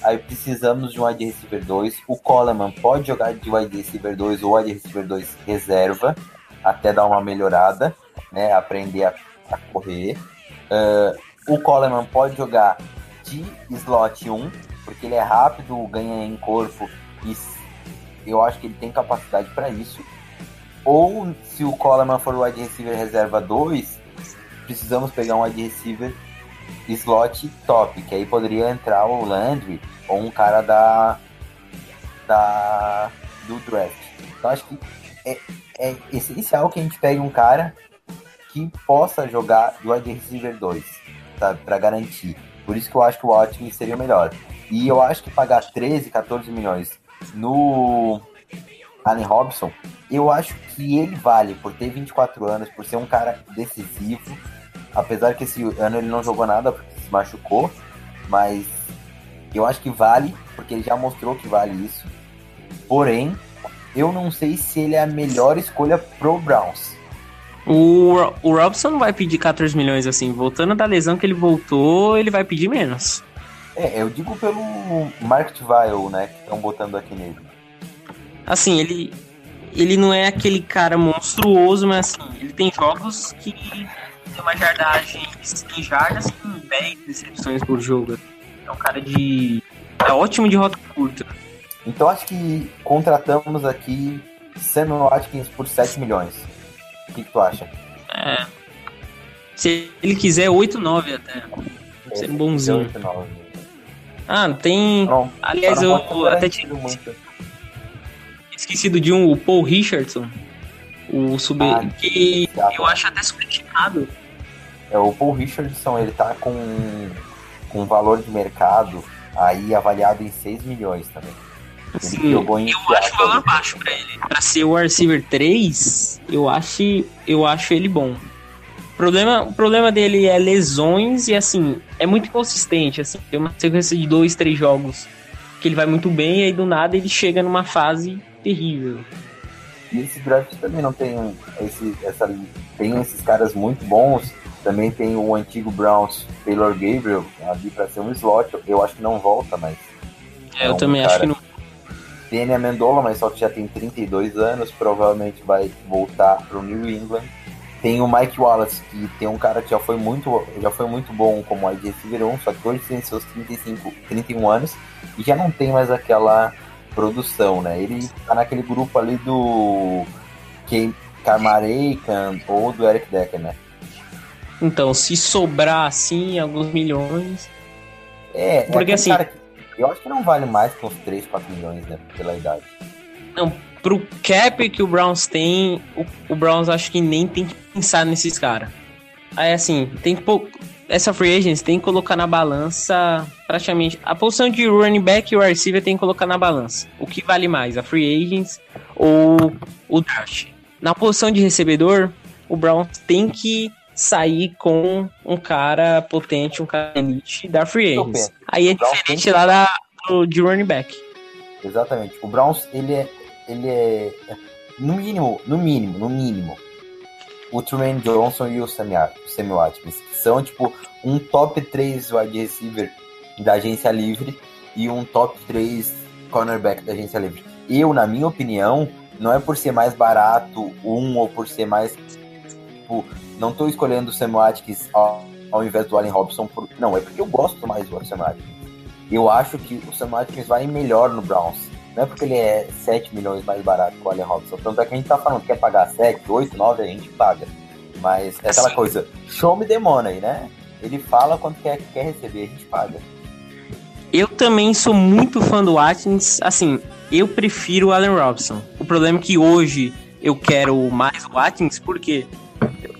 Aí precisamos de um wide receiver 2. O Coleman pode jogar de wide receiver 2 ou wide receiver 2 reserva, até dar uma melhorada, né? Aprender a, a correr. Uh, o Coleman pode jogar de slot 1, porque ele é rápido, ganha em corpo e eu acho que ele tem capacidade para isso. Ou se o Coleman for o wide receiver reserva 2, precisamos pegar um wide receiver slot top, que aí poderia entrar o Landry ou um cara da, da do draft. Então acho que é, é essencial que a gente pegue um cara que possa jogar do wide receiver 2, sabe, para garantir. Por isso que eu acho que o Watkins seria melhor. E eu acho que pagar 13, 14 milhões no Allen Robson, eu acho que ele vale por ter 24 anos, por ser um cara decisivo, Apesar que esse ano ele não jogou nada porque se machucou, mas eu acho que vale, porque ele já mostrou que vale isso. Porém, eu não sei se ele é a melhor escolha pro Browns. O, o Robson não vai pedir 14 milhões assim. Voltando da lesão que ele voltou, ele vai pedir menos. É, eu digo pelo market value, né, que estão botando aqui nele. Assim, ele ele não é aquele cara monstruoso, mas assim, ele tem jogos que tem uma jardagem em jardas com 10 recepções por jogo. É um cara de. É ótimo de rota curta. Então acho que contratamos aqui Samuel Watkins por 7 milhões. O que, que tu acha? É. Se ele quiser 8, 9 até. É, Ser um bonzinho. 8, 9. Ah, tem. Não, Aliás, eu, eu até tinha esquecido de um, o Paul Richardson. O sub. Ah, que eu acho até subestimado. É, o Paul Richardson, ele tá com, com valor de mercado aí avaliado em 6 milhões também. Sim, eu acho o valor baixo pra ele. Pra ser o receiver 3, eu acho, eu acho ele bom. O problema, o problema dele é lesões e assim, é muito inconsistente. Assim, tem uma sequência de dois, três jogos que ele vai muito bem e aí do nada ele chega numa fase terrível. E esse draft também não tem esse, essa, tem esses caras muito bons também tem o antigo Browns Taylor Gabriel ali para ser um slot. Eu acho que não volta, mas. É, eu é um também acho que não. Tem a Mendola, mas só que já tem 32 anos, provavelmente vai voltar para o New England. Tem o Mike Wallace, que tem um cara que já foi muito, já foi muito bom como wide receiver 1, só que hoje tem seus 35, 31 anos e já não tem mais aquela produção, né? Ele tá naquele grupo ali do Kamareikan ou do Eric Decker, né? Então, se sobrar assim alguns milhões. É, é porque é assim. Cara, eu acho que não vale mais que uns 3, 4 milhões, né? Pela idade. Não, pro cap que o Browns tem, o, o Browns acho que nem tem que pensar nesses caras. Aí assim, tem que pôr. Essa free agents tem que colocar na balança praticamente. A posição de running back e o receiver tem que colocar na balança. O que vale mais, a free agents ou o draft? Na posição de recebedor, o Browns tem que sair com um cara potente, um cara elite da free agents. Aí é diferente lá da, do, de running back. Exatamente. O Browns, ele é, ele é, no mínimo, no mínimo, no mínimo, o Truman Johnson e o Sammy Watkins, que são, tipo, um top 3 wide receiver da agência livre e um top 3 cornerback da agência livre. Eu, na minha opinião, não é por ser mais barato um ou por ser mais tipo, não tô escolhendo o Sam Watkins ao, ao invés do Allen Robson. Por... Não, é porque eu gosto mais do Sam Watkins. Eu acho que o Sam Watkins vai melhor no Browns. Não é porque ele é 7 milhões mais barato que o Allen Robinson. Tanto é que a gente tá falando que quer pagar 7, 8, 9, a gente paga. Mas é aquela coisa, show me the money, né? Ele fala quanto quer, quer receber, a gente paga. Eu também sou muito fã do Watkins. Assim, eu prefiro o Allen Robinson. O problema é que hoje eu quero mais o Watkins porque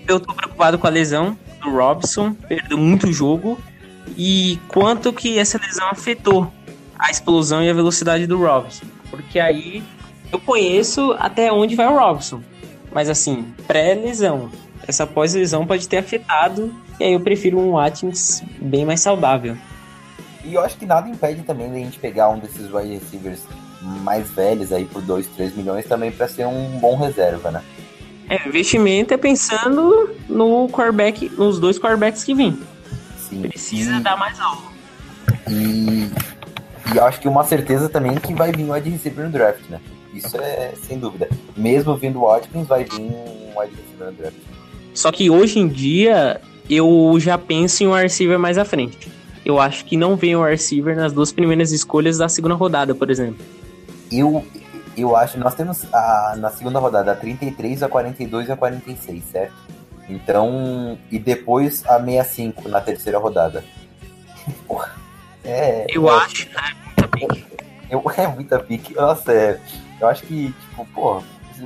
eu tô preocupado com a lesão do Robinson, perdeu muito jogo e quanto que essa lesão afetou a explosão e a velocidade do Robinson. Porque aí eu conheço até onde vai o Robinson. Mas assim, pré-lesão. Essa pós-lesão pode ter afetado. E aí eu prefiro um Watkins bem mais saudável. E eu acho que nada impede também da gente pegar um desses wide receivers mais velhos aí por 2, 3 milhões também para ser um bom reserva, né? É, investimento é pensando no quarterback, nos dois quarterbacks que vêm. Precisa e, dar mais algo. E, e acho que uma certeza também é que vai vir um wide receiver no draft, né? Isso é sem dúvida. Mesmo vindo o Watkins, vai vir um wide receiver no draft. Só que hoje em dia eu já penso em um receiver mais à frente. Eu acho que não vem o receiver nas duas primeiras escolhas da segunda rodada, por exemplo. Eu, eu acho, nós temos a, na segunda rodada a 33, a 42 e a 46, certo? Então, e depois a 65 na terceira rodada. Porra, é, Eu é, acho, né? Muita pique. eu, é muita pique. Nossa, é, eu acho que, tipo, pô,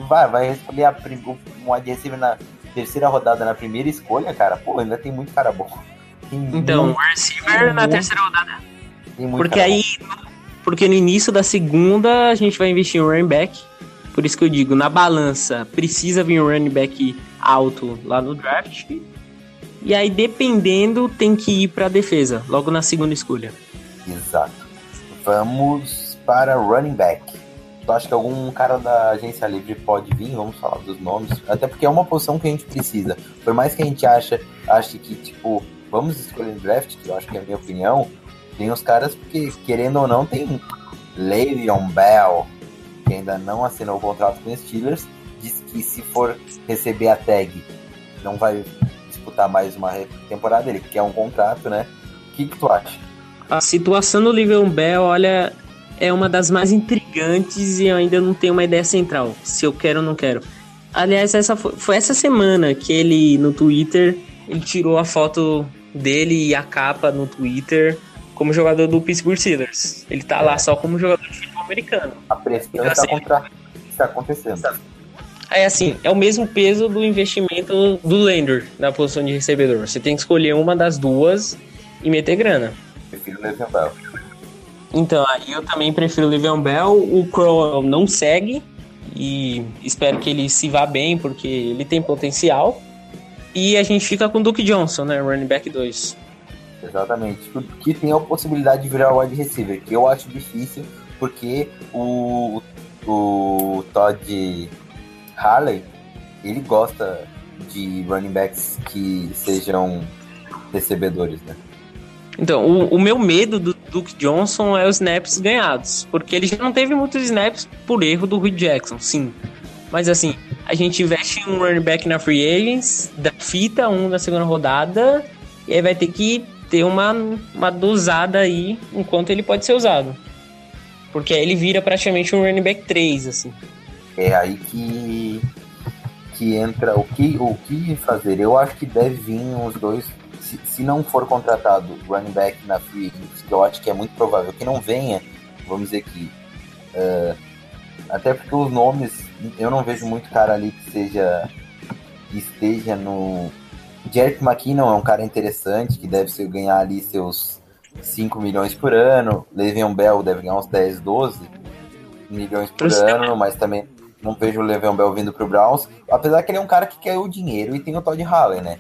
vai, vai escolher a, prim- um wide receiver na terceira rodada, na primeira escolha, cara, pô, ainda tem muito cara bom. Tem Então, muito, o receiver na terceira rodada. tem muito Porque cara aí, porque no início da segunda a gente vai investir em running back. Por isso que eu digo, na balança precisa vir um running back alto lá no draft. E aí, dependendo, tem que ir pra defesa, logo na segunda escolha. Exato. Vamos para running back. Tu acha que algum cara da agência livre pode vir? Vamos falar dos nomes. Até porque é uma posição que a gente precisa. Por mais que a gente acha, ache que, tipo, vamos escolher no draft, que eu acho que é a minha opinião, tem os caras que, querendo ou não, tem Le'Veon Bell, que ainda não assinou o contrato com os Steelers, diz que se for receber a tag, não vai disputar mais uma temporada, ele quer um contrato, né? O que, que tu acha? A situação do Livion Bell, olha, é uma das mais intrigantes e eu ainda não tenho uma ideia central, se eu quero ou não quero. Aliás, essa foi, foi essa semana que ele, no Twitter, ele tirou a foto dele e a capa no Twitter como jogador do Pittsburgh Steelers. Ele tá lá só como jogador de futebol americano. A pressão Então, está, assim, contra... está acontecendo. É assim, é o mesmo peso do investimento do Lender na posição de recebedor. Você tem que escolher uma das duas e meter grana. Prefiro o Le'Veon Bell. Então, aí eu também prefiro o Le'Veon Bell. O Crow não segue e espero que ele se vá bem porque ele tem potencial. E a gente fica com o Duke Johnson, né? Running back 2. Exatamente. Que tem a possibilidade de virar wide receiver, que eu acho difícil, porque o, o Todd Harley, ele gosta de running backs que sejam recebedores, né? Então, o, o meu medo do Duke Johnson é os snaps ganhados. Porque ele já não teve muitos snaps por erro do Rui Jackson, sim. Mas assim, a gente investe um running back na Free Agents, da fita, um na segunda rodada, e aí vai ter que ter uma, uma dosada aí enquanto ele pode ser usado. Porque aí ele vira praticamente um running back 3, assim. É aí que, que entra o que, o que fazer. Eu acho que deve vir os dois. Se, se não for contratado running back na free agency, que eu acho que é muito provável que não venha, vamos dizer que. eh, até porque os nomes, eu não vejo muito cara ali que seja. que esteja no. Jerick McKinnon é um cara interessante, que deve ser, ganhar ali seus 5 milhões por ano. Le'Veon Bell deve ganhar uns 10, 12 milhões por é ano, mas também não vejo o Le'Veon Bell vindo pro Browns. Apesar que ele é um cara que quer o dinheiro e tem o Todd Hallen, né?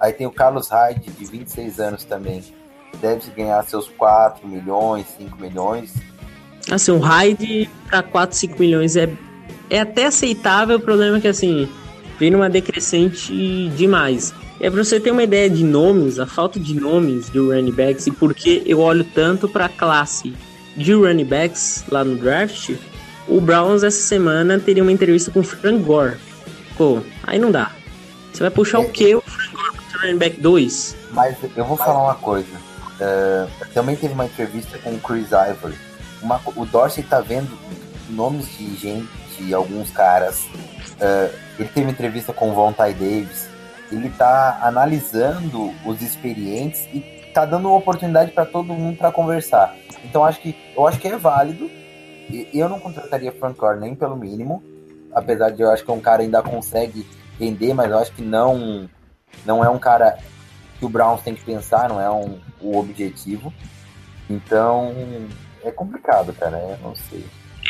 Aí tem o Carlos Hyde, de 26 anos também. Deve ganhar seus 4 milhões, 5 milhões. Assim, um raid pra 4, 5 milhões é, é até aceitável, o problema é que assim, vem numa decrescente demais. É pra você ter uma ideia de nomes, a falta de nomes de running backs e por que eu olho tanto pra classe de running backs lá no draft, o Browns essa semana teria uma entrevista com o Frank Gore. Pô, aí não dá. Você vai puxar o que o Frank running back 2? Mas eu vou falar uma coisa. É, também teve uma entrevista com o Chris Ivory. uma, o Dorsey tá vendo nomes de gente, de alguns caras. Uh, ele teve entrevista com o Von Ty Davis. Ele tá analisando os experientes e tá dando uma oportunidade para todo mundo para conversar. Então acho que eu acho que é válido. Eu não contrataria Frank Gore nem pelo mínimo, apesar de eu acho que um cara ainda consegue render, mas eu acho que não não é um cara que o Browns tem que pensar, não é um, o objetivo. Então é complicado, cara. Eu não sei.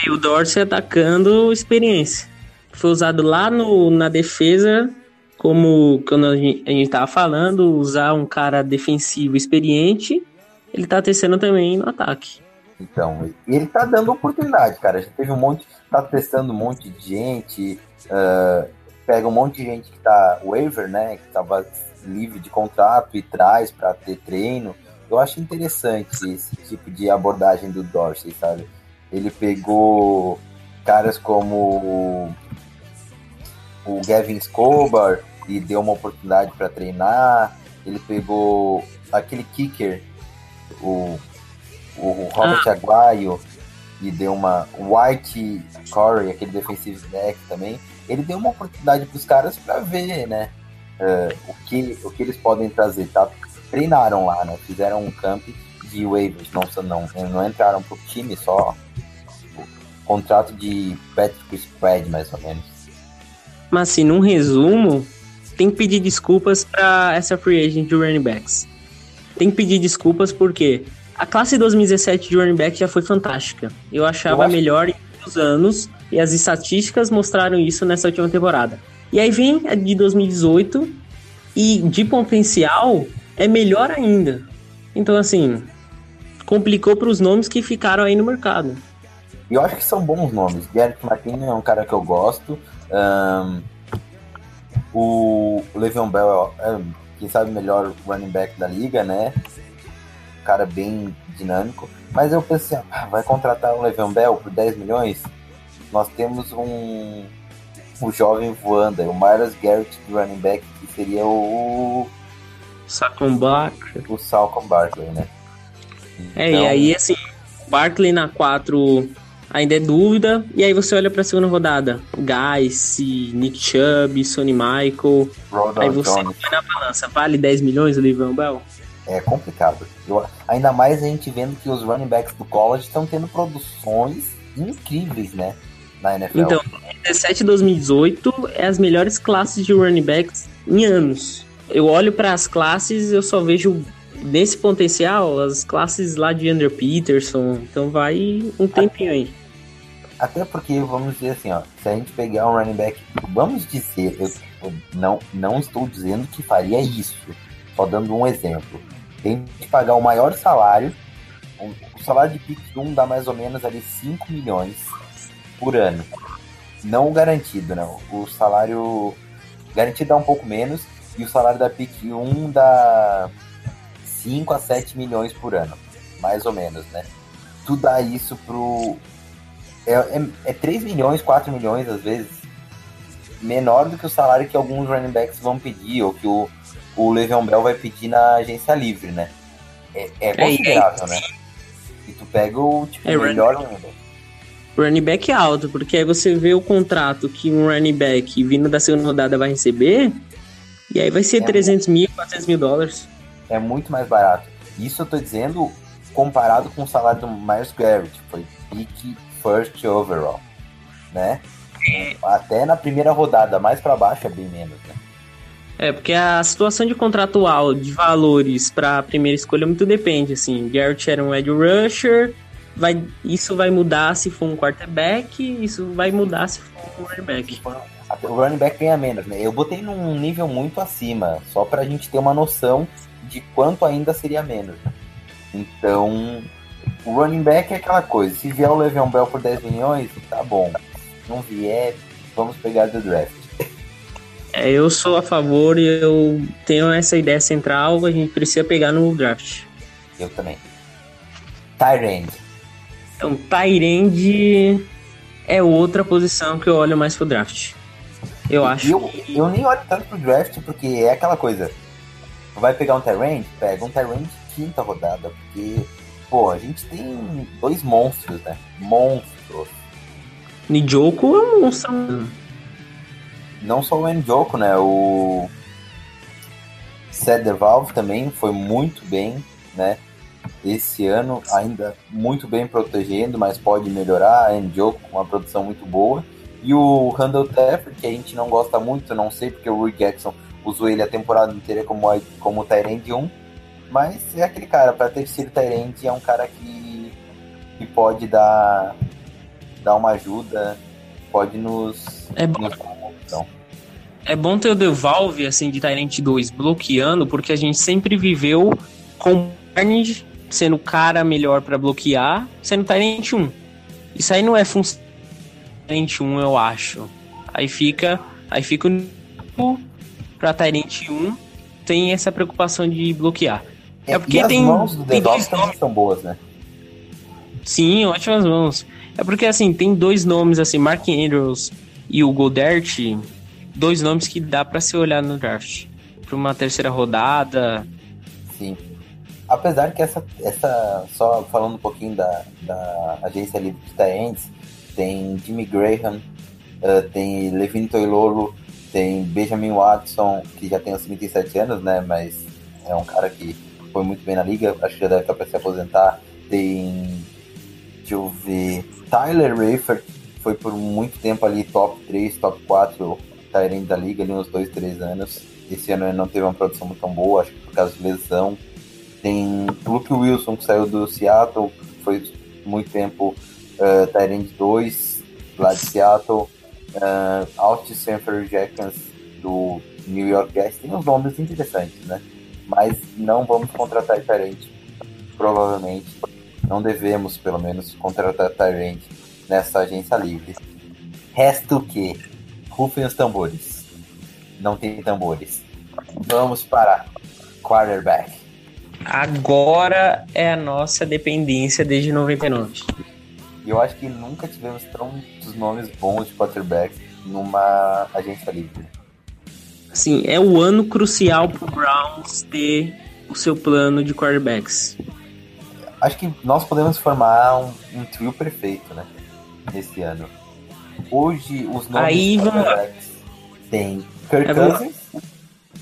E o Dorsey atacando experiência. Foi usado lá no, na defesa, como quando a gente, a gente tava falando, usar um cara defensivo experiente. Ele tá testando também no ataque. Então, ele tá dando oportunidade, cara. Já teve um monte, tá testando um monte de gente. Uh, pega um monte de gente que tá waiver, né? Que tava livre de contrato e traz para ter treino. Eu acho interessante esse tipo de abordagem do Dorsey, sabe? Ele pegou caras como o Gavin Escobar e deu uma oportunidade para treinar. Ele pegou aquele kicker, o, o Robert ah. Aguayo, e deu uma White Corey, aquele defensive back também. Ele deu uma oportunidade para os caras para ver, né? Uh, o, que, o que eles podem trazer, tá? Treinaram lá, né? Fizeram um camp de waivers, não, não, não entraram pro time, só contrato de Patrick Spread, mais ou menos. Mas assim, num resumo, tem que pedir desculpas para essa free agent de running backs. Tem que pedir desculpas porque a classe 2017 de running back já foi fantástica. Eu achava Eu acho... melhor em muitos anos e as estatísticas mostraram isso nessa última temporada. E aí vem a de 2018 e de potencial é melhor ainda. Então assim, complicou para os nomes que ficaram aí no mercado. Eu acho que são bons nomes. Garrett Martin é um cara que eu gosto. Um, o Le'Veon Bell é, quem sabe, melhor running back da liga, né? Um cara bem dinâmico. Mas eu pensei, ah, vai contratar o Le'Veon Bell por 10 milhões? Nós temos um, um jovem voando, o Myers Garrett running back, que seria o... Saquon Barkley. O Salcon Barkley, né? Então... É, e então aí, assim, Barkley na 4 ainda é dúvida. E aí você olha pra segunda rodada. Guys, Nick Chubb, Sonny Michael. Ronald aí você Jones. põe na balança. Vale 10 milhões o Livion Bell? É complicado. Eu, ainda mais a gente vendo que os running backs do college estão tendo produções incríveis, né? Na NFL. Então, 2017 e 2018 é as melhores classes de running backs em anos. Eu olho para as classes, eu só vejo nesse potencial as classes lá de Andrew Peterson, então vai um tempinho aí. Até porque, vamos dizer assim, ó, se a gente pegar um running back, vamos dizer, eu, eu não, não estou dizendo que faria isso, só dando um exemplo. Tem que pagar o maior salário, um, o salário de pick 1 dá mais ou menos ali 5 milhões por ano. Não o garantido, não. Né? O salário garantido dá um pouco menos, e o salário da pick 1 dá 5 a 7 milhões por ano, mais ou menos, né? Tu dá isso pro é, é, é 3 milhões, 4 milhões às vezes, menor do que o salário que alguns running backs vão pedir, ou que o, o Le'Veon Bell vai pedir na agência livre, né? É, é, é considerável, é, né? E tu pega o tipo, é, melhor running back. Running back alto, porque aí você vê o contrato que um running back vindo da segunda rodada vai receber, e aí vai ser é 300 mil, 400 mil dólares. É muito mais barato. Isso eu tô dizendo comparado com o salário do Myers Garrett, foi pick first overall, né? Até na primeira rodada, mais para baixo é bem menos, né? É, porque a situação de contratual de valores para a primeira escolha muito depende, assim. Garrett era um edge rusher, vai, isso vai mudar se for um quarterback, isso vai mudar se for um running back. O running back ganha menos, né? Eu botei num nível muito acima, só pra gente ter uma noção de quanto ainda seria menos. Então, o running back é aquela coisa, se vier o Le'Veon Bell por 10 milhões, tá bom. Se não vier, vamos pegar do draft. É, eu sou a favor e eu tenho essa ideia central, a gente precisa pegar no draft. Eu também. Tyrande. Então, Tyrande é outra posição que eu olho mais pro draft. Eu acho. Eu, que... eu nem olho tanto pro draft, porque é aquela coisa. Vai pegar um Tyrande? Pega um Tyrande quinta rodada, porque pô, a gente tem dois monstros, né? Monstros. Nijoko é um monstro. Não só o Njoku, né? O Cedar Valve também foi muito bem, né? Esse ano ainda muito bem protegendo, mas pode melhorar. Njoku com uma produção muito boa. E o Randall Teffer, que a gente não gosta muito, não sei porque o Rick Jackson usou ele a temporada inteira como, como Tyrande 1. Mas é aquele cara, para ter sido Tyrande, é um cara que, que pode dar, dar uma ajuda, pode nos. É bom. nos opção. É bom ter o Devalve, assim, de Tyrant 2 bloqueando, porque a gente sempre viveu com o Barney sendo o cara melhor pra bloquear, sendo Tyrant 1. Isso aí não é função Tyrant 1, eu acho. Aí fica, aí fica o pra Tyrant 1 tem essa preocupação de bloquear. É porque e as tem- mãos do tem dois também são boas, né? Sim, ótimas mãos. É porque assim, tem dois nomes assim, Mark Andrews e o Goddard, dois nomes que dá pra se olhar no draft. Pra uma terceira rodada. Sim. Apesar que essa, essa só falando um pouquinho da, da agência livre de Taends, tem Jimmy Graham, eh, tem Levin Toilolo, tem Benjamin Watson, que já tem uns 37 anos, né? Mas é um cara que foi muito bem na liga, acho que já deve estar para se aposentar. Tem, deixa eu ver, Tyler Rayford, foi por muito tempo ali top 3, top 4 Tyrande da liga, ali uns 2, 3 anos. Esse ano ele não teve uma produção muito tão boa, acho que por causa de lesão. Tem Luke Wilson, que saiu do Seattle, foi muito tempo uh, Tyrande 2, lá de Seattle. Uh, Austin Sanford Jackson, do New York Jets. Tem uns nomes interessantes, né? Mas não vamos contratar Tyrande, provavelmente. Não devemos, pelo menos, contratar Tyrande nessa agência livre. Resta o quê? Rufem os tambores. Não tem tambores. Vamos para quarterback. Agora é a nossa dependência desde 99. E eu acho que nunca tivemos tantos nomes bons de quarterback numa agência livre. Assim, é o ano crucial pro Browns ter o seu plano de quarterbacks. Acho que nós podemos formar um, um trio perfeito, né? Esse ano. Hoje, os nomes Aí, de vamos quarterbacks tem Kirk É. Cousins,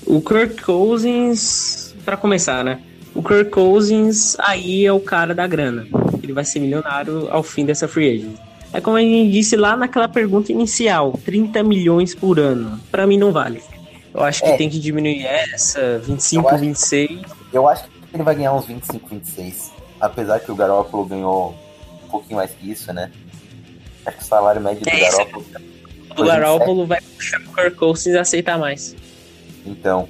O Kirk Cousins, pra começar, né? O Kirk Cousins aí é o cara da grana. Ele vai ser milionário ao fim dessa free agent. É como a gente disse lá naquela pergunta inicial, 30 milhões por ano. Pra mim não vale. Eu acho que É. tem que diminuir essa, 25, Eu acho- 26. Eu acho que ele vai ganhar uns 25, 26. Apesar que o Garoppolo ganhou um pouquinho mais que isso, né? Acho que o salário médio do É, isso. Garoppolo. O Garoppolo vai puxar o Kirk Cousins a aceitar mais. Então.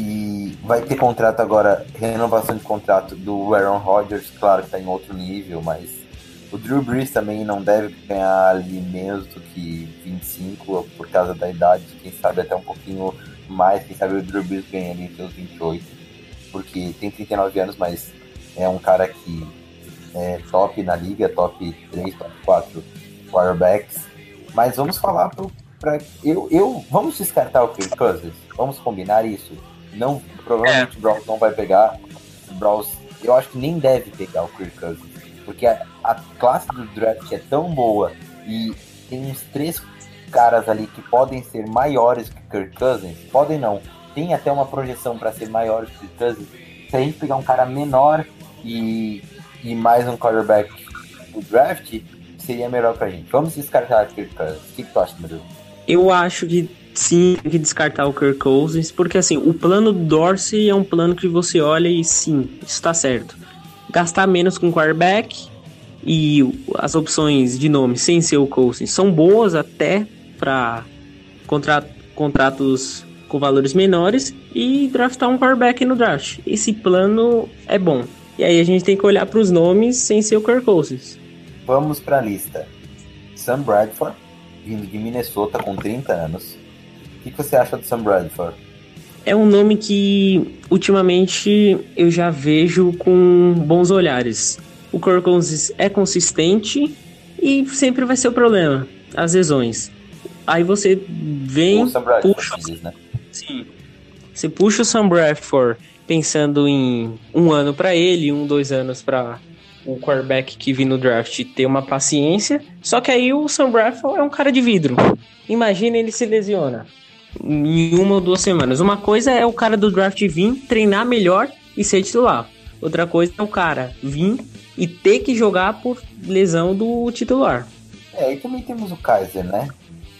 E vai ter contrato agora, renovação de contrato do Aaron Rodgers, claro que tá em outro nível, mas o Drew Brees também não deve ganhar ali menos do que 25 por causa da idade, quem sabe até um pouquinho mais, quem sabe o Drew Brees ganha ali seus 28, porque tem 39 anos, mas é um cara que é top na liga, top 3, top 4 quarterbacks. Mas vamos falar pro, pra, eu, eu vamos descartar o Kirk Cousins, vamos combinar isso. Não, provavelmente o Browns não vai pegar. O Browns, eu acho que nem deve pegar o Kirk Cousins, porque a, a classe do draft é tão boa e tem uns três caras ali que podem ser maiores que Kirk Cousins, podem não, tem até uma projeção para ser maiores que Kirk Cousins. Se a gente pegar um cara menor e, e mais um quarterback do draft, seria melhor pra gente. Vamos descartar Kirk Cousins. O que, que tu acha, Maduro? Eu acho que sim, tem que descartar o Kirk Cousins, porque assim, o plano do Dorsey é um plano que você olha e sim, isso tá certo. Gastar menos com quarterback e as opções de nome sem ser o Cousins são boas até para contratos com valores menores e draftar um quarterback no draft. Esse plano é bom. E aí a gente tem que olhar para os nomes sem ser o Kirk Cousins. Vamos pra lista. Sam Bradford, vindo de Minnesota com 30 anos. O que, você acha do Sam Bradford? É um nome que ultimamente eu já vejo com bons olhares. O Cousins é consistente e sempre vai ser o problema, as lesões. Aí você vem, o Sam Bradford, puxa, se diz, né? sim, você puxa o Sam Bradford pensando em um ano para ele, um, dois anos para o quarterback que vi no draft ter uma paciência. Só que aí o Sam Bradford é um cara de vidro. Imagina ele se lesiona em uma ou duas semanas. Uma coisa é o cara do draft vir treinar melhor e ser titular. Outra coisa é o cara vir e ter que jogar por lesão do titular. É, e também temos o Kaiser, né?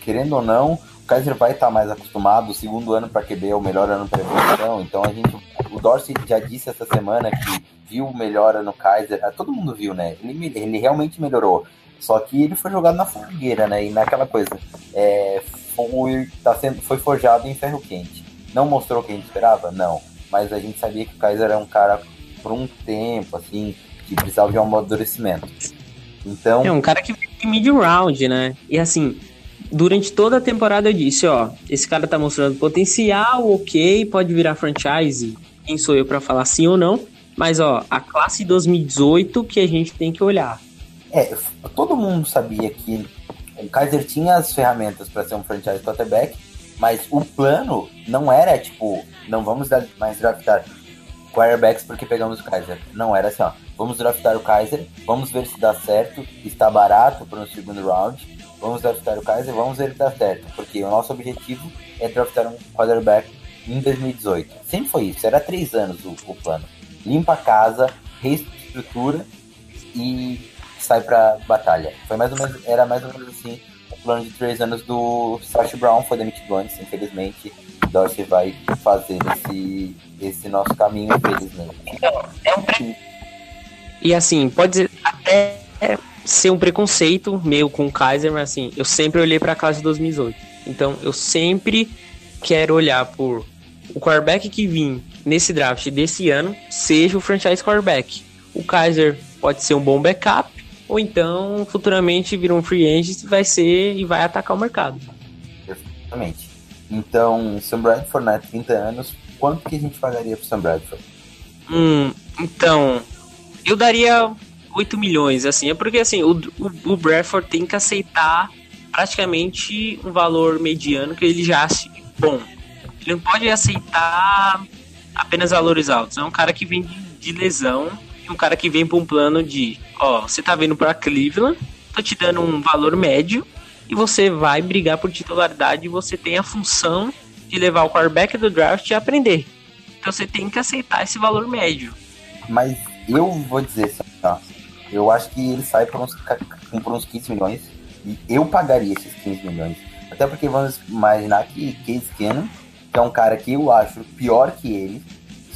Querendo ou não, o Kaiser vai estar mais acostumado. O segundo ano para QB é o melhor ano para evolução. Então a gente, o Dorsey já disse essa semana que viu melhora no Kaiser. Ah, todo mundo viu, né? Ele, ele realmente melhorou. Só que ele foi jogado na fogueira, né? E naquela coisa. É, foi, tá sendo, foi forjado em ferro quente. Não mostrou o que a gente esperava? Não. Mas a gente sabia que o Kaiser é um cara por um tempo, assim, que precisava de um amadurecimento. Então. É um cara que vem mid round, né? E assim, durante toda a temporada eu disse, ó, esse cara tá mostrando potencial, ok, pode virar franchise. Quem sou eu para falar sim ou não? Mas ó, a classe 2018 que a gente tem que olhar. É, todo mundo sabia que o Kaiser tinha as ferramentas para ser um franchise quarterback, mas o plano não era tipo, não vamos mais draftar quarterbacks porque pegamos o Kaiser. Não era assim, ó, vamos draftar o Kaiser, vamos ver se dá certo, está barato para um segundo round, vamos draftar o Kaiser, vamos ver se dá certo, porque o nosso objetivo é draftar um quarterback em 2018. Sempre foi isso, era três anos o, o plano limpa a casa, reestrutura e sai pra batalha. Foi mais ou menos, era mais ou menos assim o plano de três anos do Sash Brown, foi demitido antes, infelizmente. Dorsey vai fazer esse, esse nosso caminho, infelizmente. É um E assim, pode até ser um preconceito meu com o Kaiser, mas assim, eu sempre olhei para a classe de 2018. Então, eu sempre quero olhar por o quarterback que vim nesse draft desse ano seja o franchise quarterback. O Kaiser pode ser um bom backup, ou então futuramente vir um free agent vai ser e vai atacar o mercado. Exatamente. Então, Sam Bradford, né, 30 anos, quanto que a gente pagaria pro Sam Bradford? Hum, então, eu daria 8 milhões, assim, é porque assim, o, o, o Bradford tem que aceitar praticamente um valor mediano que ele já acha bom. Ele não pode aceitar apenas valores altos. É um cara que vem de, de lesão um cara que vem para um plano de, ó, você tá vindo para Cleveland, tô te dando um valor médio e você vai brigar por titularidade e você tem a função de levar o quarterback do draft e aprender. Então você tem que aceitar esse valor médio. Mas eu vou dizer, tá? eu acho que ele sai por uns, por uns 15 milhões e eu pagaria esses 15 milhões. Até porque vamos imaginar que Case Keenum que é um cara que eu acho pior que ele,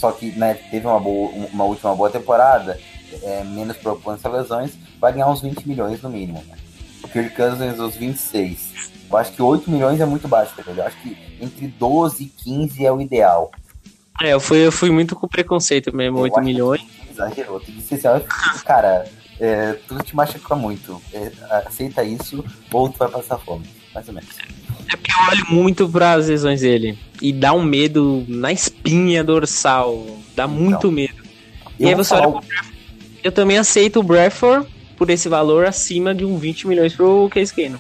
só que né, teve uma, boa, uma última boa temporada, é, menos propenso a lesões, vai ganhar uns 20 milhões no mínimo. Né? O Kirk Cousins, os 26. Eu acho que 8 milhões é muito baixo ele. Eu acho que entre 12 e 15 é o ideal. É, eu fui, eu fui muito com preconceito mesmo, eu 8 milhões. Exagerou. Tu disse assim, cara, é, tu te machuca muito. É, aceita isso ou tu vai passar fome. Mais ou menos. É porque eu olho muito para as lesões dele. E dá um medo na espinha dorsal. Dá muito então, medo. E aí você olha pro Bradford. Eu também aceito o Bradford por esse valor acima de um 20 milhões pro Case Keenum.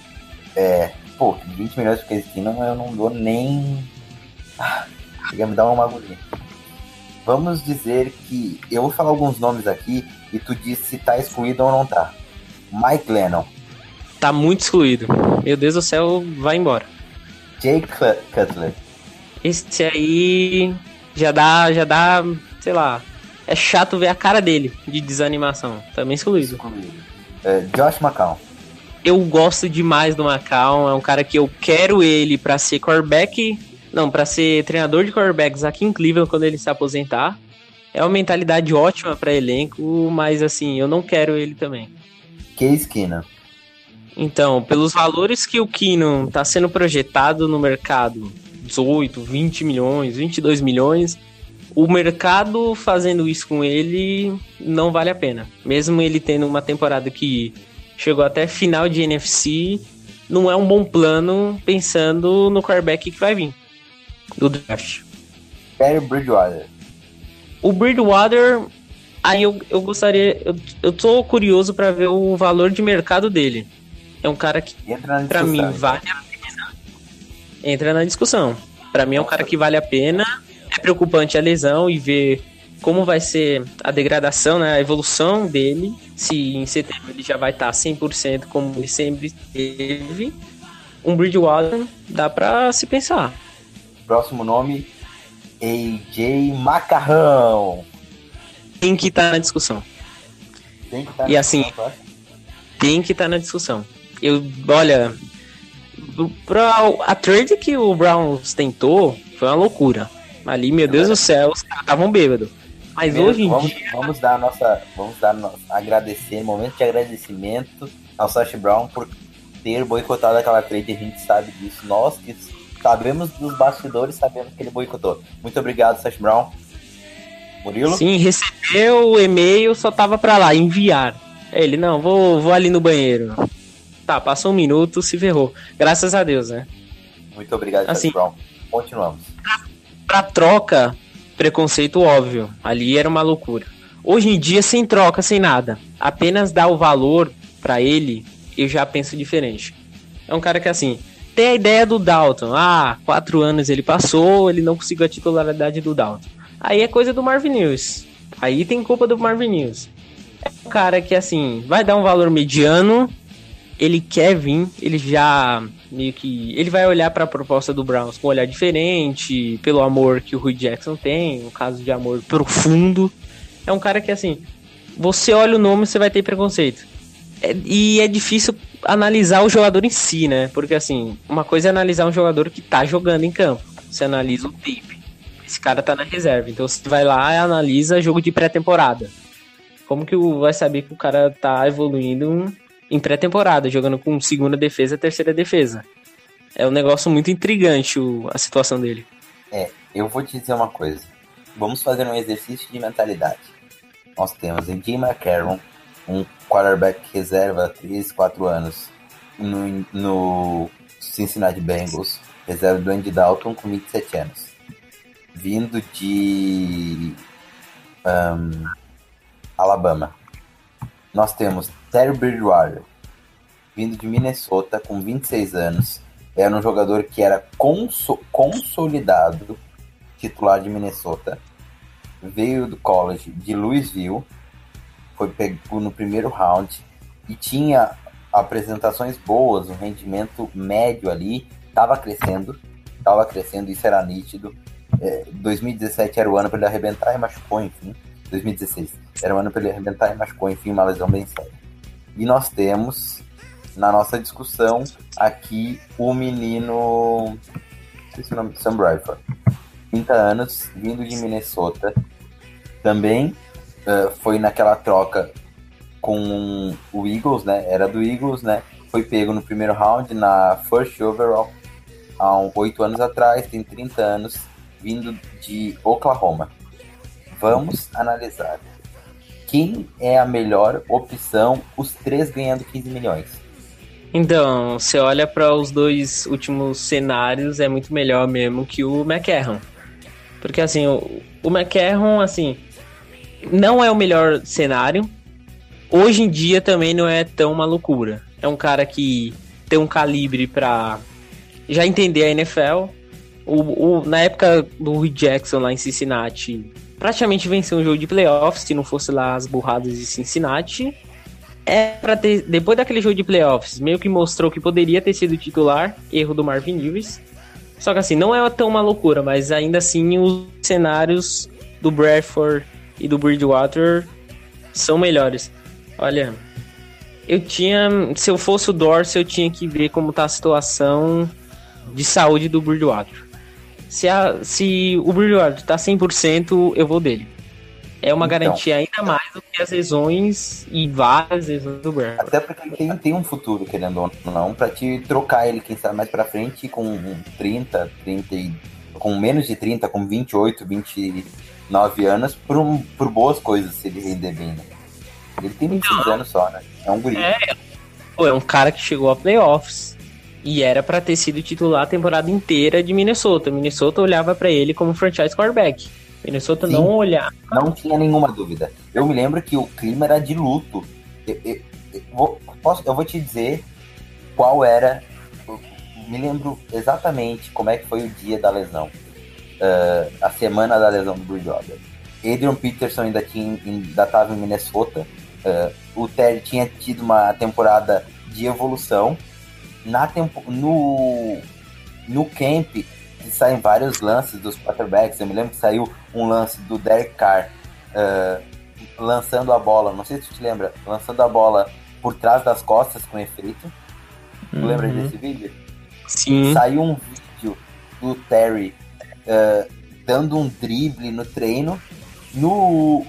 É, pô, 20 milhões pro Case Keenum eu não dou nem. Ah, chega a me dar uma agulhinha. Vamos dizer que. Eu vou falar alguns nomes aqui e tu diz se tá excluído ou não tá. Mike Lennon. Tá muito excluído. Meu Deus do céu, vai embora. Jake Cutler. Esse aí já dá, já dá, sei lá. É chato ver a cara dele de desanimação. Também excluído. excluído. É, Josh McCown. Eu gosto demais do McCown. É um cara que eu quero ele para ser quarterback. Não, para ser treinador de quarterbacks aqui em Cleveland quando ele se aposentar. É uma mentalidade ótima para elenco, mas assim, eu não quero ele também. Case Keenum. Então, pelos valores que o Keenum está sendo projetado no mercado, 18, 20 milhões, 22 milhões, o mercado fazendo isso com ele não vale a pena. Mesmo ele tendo uma temporada que chegou até final de NFC, não é um bom plano pensando no quarterback que vai vir do draft. Barry Bridgewater. O Bridgewater, aí eu, eu gostaria, eu, eu tô curioso para ver o valor de mercado dele é um cara que, para mim, vale a pena. Entra na discussão. Para mim, é um cara que vale a pena. É preocupante a lesão e ver como vai ser a degradação, né, a evolução dele, se em setembro ele já vai estar 100% como ele sempre teve. Um Bridgewater dá pra se pensar. Próximo nome, AJ Macarrão. Tem que estar na discussão. Tem que estar E assim, discussão, tá? Tem que estar na discussão. Eu, olha, pra, a trade que o Browns tentou foi uma loucura. Ali, meu Deus do céu, os caras estavam bêbados. Mas Primeiro, hoje em vamos, dia, vamos dar a nossa, vamos dar agradecer, momento de agradecimento ao Sash Brown por ter boicotado aquela trade, a gente sabe disso. Nós que sabemos dos bastidores, sabemos que ele boicotou. Muito obrigado, Sash Brown. Murilo? sim, recebeu o e-mail, só tava pra lá, enviar. Ele, não, vou, vou ali no banheiro. Tá, passou um minuto, se ferrou. Graças a Deus, né? Muito obrigado, Assim- Brown. Continuamos. Pra troca, preconceito óbvio. Ali era uma loucura. Hoje em dia, sem troca, sem nada. Apenas dar o valor pra ele, eu já penso diferente. É um cara que, assim, tem a ideia do Dalton. Ah, quatro anos ele passou, ele não conseguiu a titularidade do Dalton. Aí é coisa do Marvin News. Aí tem culpa do Marvin News. É um cara que, assim, vai dar um valor mediano. Ele quer vir, ele já meio que. Ele vai olhar pra proposta do Browns com um olhar diferente, pelo amor que o Rui Jackson tem, um caso de amor profundo. É um cara que, assim, você olha o nome, você vai ter preconceito. É- e é difícil analisar o jogador em si, né? Porque, assim, uma coisa é analisar um jogador que tá jogando em campo. Você analisa o tape. Esse cara tá na reserva. Então você vai lá e analisa jogo de pré-temporada. Como que vai saber que o cara tá evoluindo em pré-temporada, jogando com segunda defesa, terceira defesa? É um negócio muito intrigante o- a situação dele. Eu vou te dizer uma coisa. Vamos fazer um exercício de mentalidade. Nós temos em Jim McCarron, um quarterback reserva há 3, 4 anos no, no Cincinnati Bengals, reserva do Andy Dalton com 27 anos. Vindo de ahn, Alabama. Nós temos Terry Bridgewater, vindo de Minnesota com 26 anos. Era um jogador que era conso- consolidado titular de Minnesota. Veio do college de Louisville. Foi pego no primeiro round. E tinha apresentações boas, um rendimento médio ali. Tava crescendo. Tava crescendo, isso era nítido. É, 2017 era o ano para ele arrebentar e machucou, enfim. 2016 era o ano para ele arrebentar e machucou, enfim, uma lesão bem séria. E nós temos na nossa discussão aqui o menino. Esqueci o nome, Sam Bradford. 30 anos, vindo de Minnesota. Também eh, foi naquela troca com o Eagles, né? Era do Eagles, né? Foi pego no primeiro round, na first overall, há oito anos atrás, tem 30 anos, vindo de Oklahoma. Vamos analisar. Quem é a melhor opção? Os três ganhando 15 milhões. Então, você olha para os dois últimos cenários, é muito melhor mesmo que o McCarron. Porque assim, o, o McCarron, assim, não é o melhor cenário. Hoje em dia também não é tão uma loucura. É um cara que tem um calibre pra já entender a NFL. O, o- na época do Jackson lá em Cincinnati, praticamente venceu um jogo de playoffs, se não fosse lá as burradas de Cincinnati é pra ter. Depois daquele jogo de playoffs, meio que mostrou que poderia ter sido titular, erro do Marvin Lewis. Só que assim, não é tão uma loucura, mas ainda assim os cenários do Bradford e do Bridgewater são melhores. Olha, eu tinha. Se eu fosse o Dorsey, eu tinha que ver como tá a situação de saúde do Bridgewater. Se, a, se o Bridgewater tá 100%, eu vou dele. É uma Então. garantia ainda mais do que as lesões e várias lesões do Bradford. Até porque ele tem, tem um futuro, querendo ou não, pra te trocar ele, quem sabe, mais pra frente com um 30, 30 e, com menos de 30, com 28, 29 anos, por, um, por boas coisas, se ele render bem, né? Ele tem 26 anos só, né? É um guri. É. Pô, é um cara que chegou a playoffs. E era pra ter sido titular a temporada inteira de Minnesota. Minnesota olhava pra ele como franchise quarterback. Minnesota Sim. não olhava. Não tinha nenhuma dúvida. Eu me lembro que o clima era de luto. Eu, eu- eu vou, posso- eu vou te dizer qual era. me lembro exatamente como é que foi o dia da lesão. uh, a semana da lesão do Bridgewater. Adrian Peterson ainda tinha ainda estava em Minnesota. Uh, o Terry tinha tido uma temporada de evolução. Na tempo, no, no camp saem vários lances dos quarterbacks. Eu me lembro que saiu um lance do Derek Carr uh, lançando a bola. Não sei se tu te lembra, lançando a bola por trás das costas com efeito. Tu Uhum. lembra desse vídeo? Sim. Saiu um vídeo do Terry uh, dando um drible no treino. No,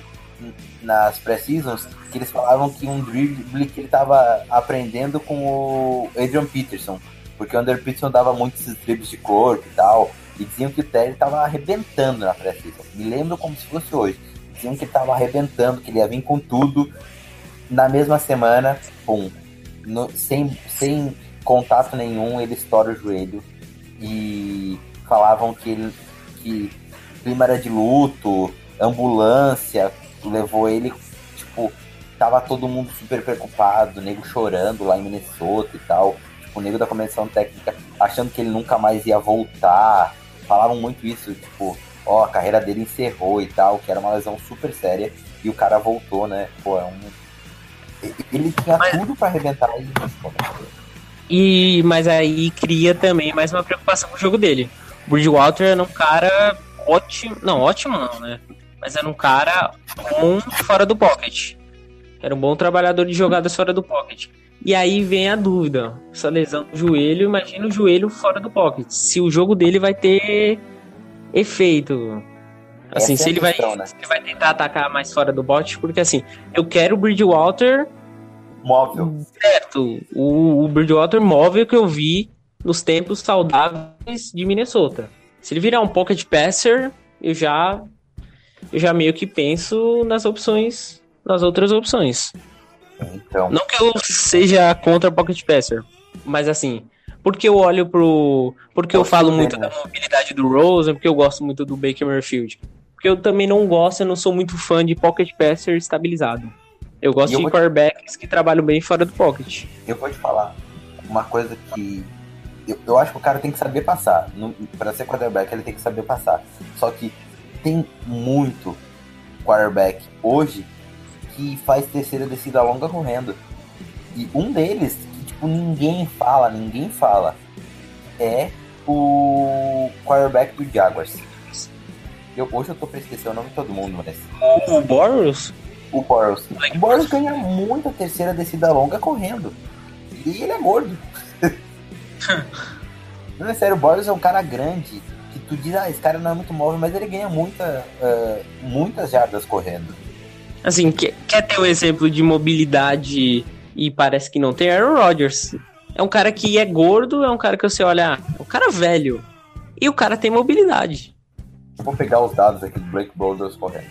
nas pré-seasons, que eles falavam que um drible que ele estava aprendendo com o Adrian Peterson. Porque o Adrian Peterson dava muitos dribles de corpo e tal. E diziam que o Terry estava arrebentando na pré-season. Me lembro como se fosse hoje. Diziam que ele estava arrebentando, que ele ia vir com tudo. Na mesma semana, pum. No, sem, sem contato nenhum, ele estoura o joelho. E falavam que ele que clima era de luto, ambulância levou ele, tipo, tava todo mundo super preocupado, o nego chorando lá em Minnesota e tal. Tipo, o nego da comissão técnica achando que ele nunca mais ia voltar. Falavam muito isso, tipo, ó, a carreira dele encerrou e tal, que era uma lesão super séria. E o cara voltou, né? Pô, é um. Ele tinha Mas- tudo pra arrebentar e E, mas aí cria também mais uma preocupação com o jogo dele. O Bridgewater era um cara ótimo. Não, ótimo não, né? Mas era um cara bom fora do pocket. Era um bom trabalhador de jogadas fora do pocket. E aí vem a dúvida. Essa lesão do joelho, imagina o joelho fora do pocket. Se o jogo dele vai ter efeito. Assim, Essa é se a ele, vai, né? se ele vai tentar atacar mais fora do pocket, porque assim, eu quero o Bridgewater móvel. certo. O, o Bridgewater móvel que eu vi nos tempos saudáveis de Minnesota. Se ele virar um pocket passer, eu já eu já meio que penso nas opções, nas outras opções. Então, Não que eu seja contra pocket passer, mas assim, porque eu olho pro, porque eu falo dele, muito né? da mobilidade do Rosen, porque eu gosto muito do Baker Mayfield. Porque eu também não gosto, eu não sou muito fã de pocket passer estabilizado. Eu gosto eu de vou te- quarterbacks que trabalham bem fora do pocket. eu vou te falar uma coisa que eu, eu acho que o cara tem que saber passar. Pra ser quarterback, ele tem que saber passar. Só que tem muito quarterback hoje que faz terceira descida longa correndo. E um deles, que tipo, ninguém fala, ninguém fala, é o quarterback do Jaguars. Eu, hoje eu tô pra esquecer o nome de todo mundo, mas O Boros? o Boros. O Boros ganha muita terceira descida longa correndo. E ele é gordo. não é sério, o Boros é um cara grande. Tu diz, ah, esse cara não é muito móvel, mas ele ganha muita, ah, muitas jardas correndo. Assim, quer, quer ter um exemplo de mobilidade e parece que não tem? Aaron Rodgers. É um cara que é gordo, é um cara que você olha, ah, é um cara velho. E o cara tem mobilidade. Vou pegar os dados aqui do Blake Boulders correndo.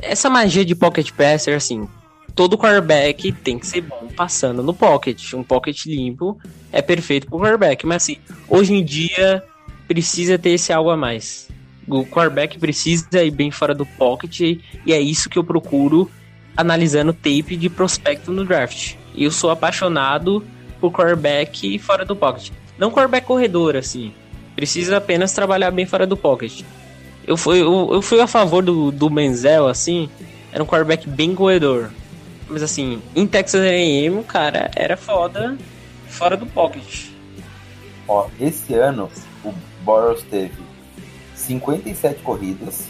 Essa magia de pocket passer, assim, todo quarterback tem que ser bom passando no pocket. Um pocket limpo é perfeito pro quarterback. Mas assim, hoje em dia precisa ter esse algo a mais. O quarterback precisa ir bem fora do pocket e é isso que eu procuro analisando tape de prospecto no draft. Eu sou apaixonado por quarterback fora do pocket. Não quarterback corredor, assim. Precisa apenas trabalhar bem fora do pocket. Eu fui, eu, eu fui a favor do, do Menzel, assim. Era um quarterback bem corredor. Mas assim, em Texas A&M, o cara era foda fora do pocket. Ó, esse ano Boros teve 57 corridas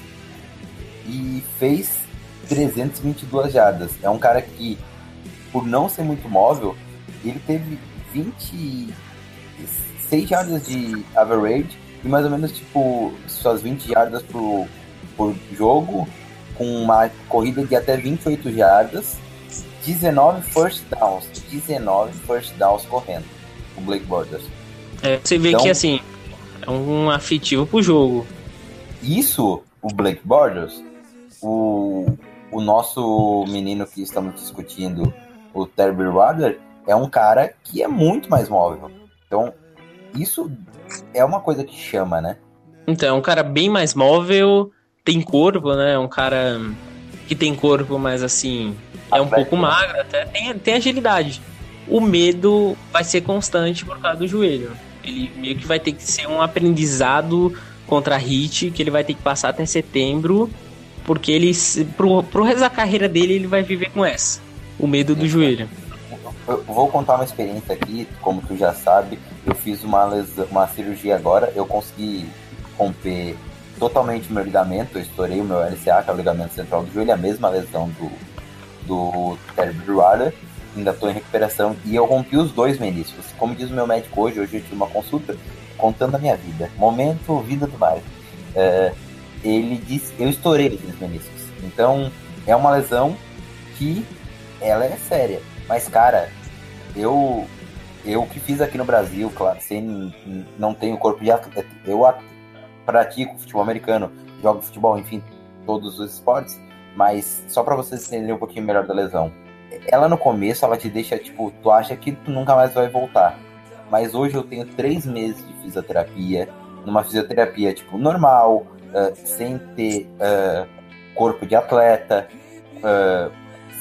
e fez 322 jardas. É um cara que, por não ser muito móvel, ele teve 26 jardas de average e mais ou menos tipo suas 20 jardas por, por jogo, com uma corrida de até 28 jardas, 19 first downs, 19 first downs correndo, o Blake Borders. É, você vê Então- que assim, é um afetivo pro jogo. Isso, o Blake Borders, o, o nosso menino que estamos discutindo, o Terry Wader, é um cara que é muito mais móvel. Então, isso é uma coisa que chama, né? Então, é um cara bem mais móvel, tem corpo, né? É um cara que tem corpo, mas assim, é um pouco magro, até tem, tem agilidade. O medo vai ser constante por causa do joelho. Ele meio que vai ter que ser um aprendizado contra a Heat, que ele vai ter que passar até setembro, porque ele, pro, pro resto da carreira dele, ele vai viver com essa, o medo do joelho. Eu vou contar uma experiência aqui, como tu já sabe, eu fiz uma, lesão, uma cirurgia agora, eu consegui romper totalmente meu ligamento, eu estourei o meu LCA, que é o ligamento central do joelho, a mesma lesão do, do Terry Bridgewater, ainda estou em recuperação, e eu rompi os dois meniscos. Como diz o meu médico hoje, hoje eu tive uma consulta contando a minha vida, momento vida do Mário. É, ele disse, eu estourei os meniscos, então é uma lesão que ela é séria, mas cara, eu eu que fiz aqui no Brasil, claro, sem não tenho corpo de atleta, eu pratico futebol americano, jogo futebol, enfim, todos os esportes, mas só para vocês entenderem um pouquinho melhor da lesão. Ela no começo, ela te deixa, tipo, tu acha que tu nunca mais vai voltar. Mas hoje eu tenho três meses de fisioterapia, numa fisioterapia, tipo, normal, uh, sem ter uh, corpo de atleta, uh,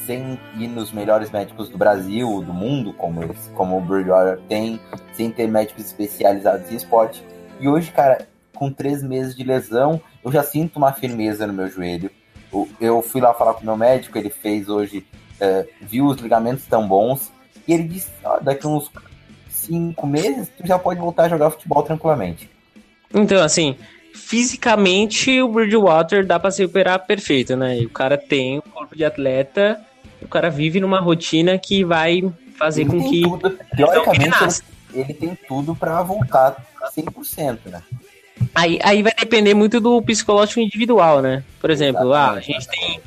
sem ir nos melhores médicos do Brasil, do mundo, como, eles, como o Bridgewater tem, sem ter médicos especializados em esporte. E hoje, cara, com três meses de lesão, eu já sinto uma firmeza no meu joelho. Eu fui lá falar com o meu médico, ele fez hoje, é, viu os ligamentos tão bons, e ele disse: ah, daqui uns cinco meses, tu já pode voltar a jogar futebol tranquilamente. Então, assim, fisicamente o Bridgewater dá para se recuperar perfeito, né? E o cara tem o corpo de atleta, o cara vive numa rotina que vai fazer ele com que. Tudo, teoricamente, ele, ele tem tudo para voltar 100%, né? Aí, aí vai depender muito do psicológico individual, né? Por exemplo, ah, a gente tem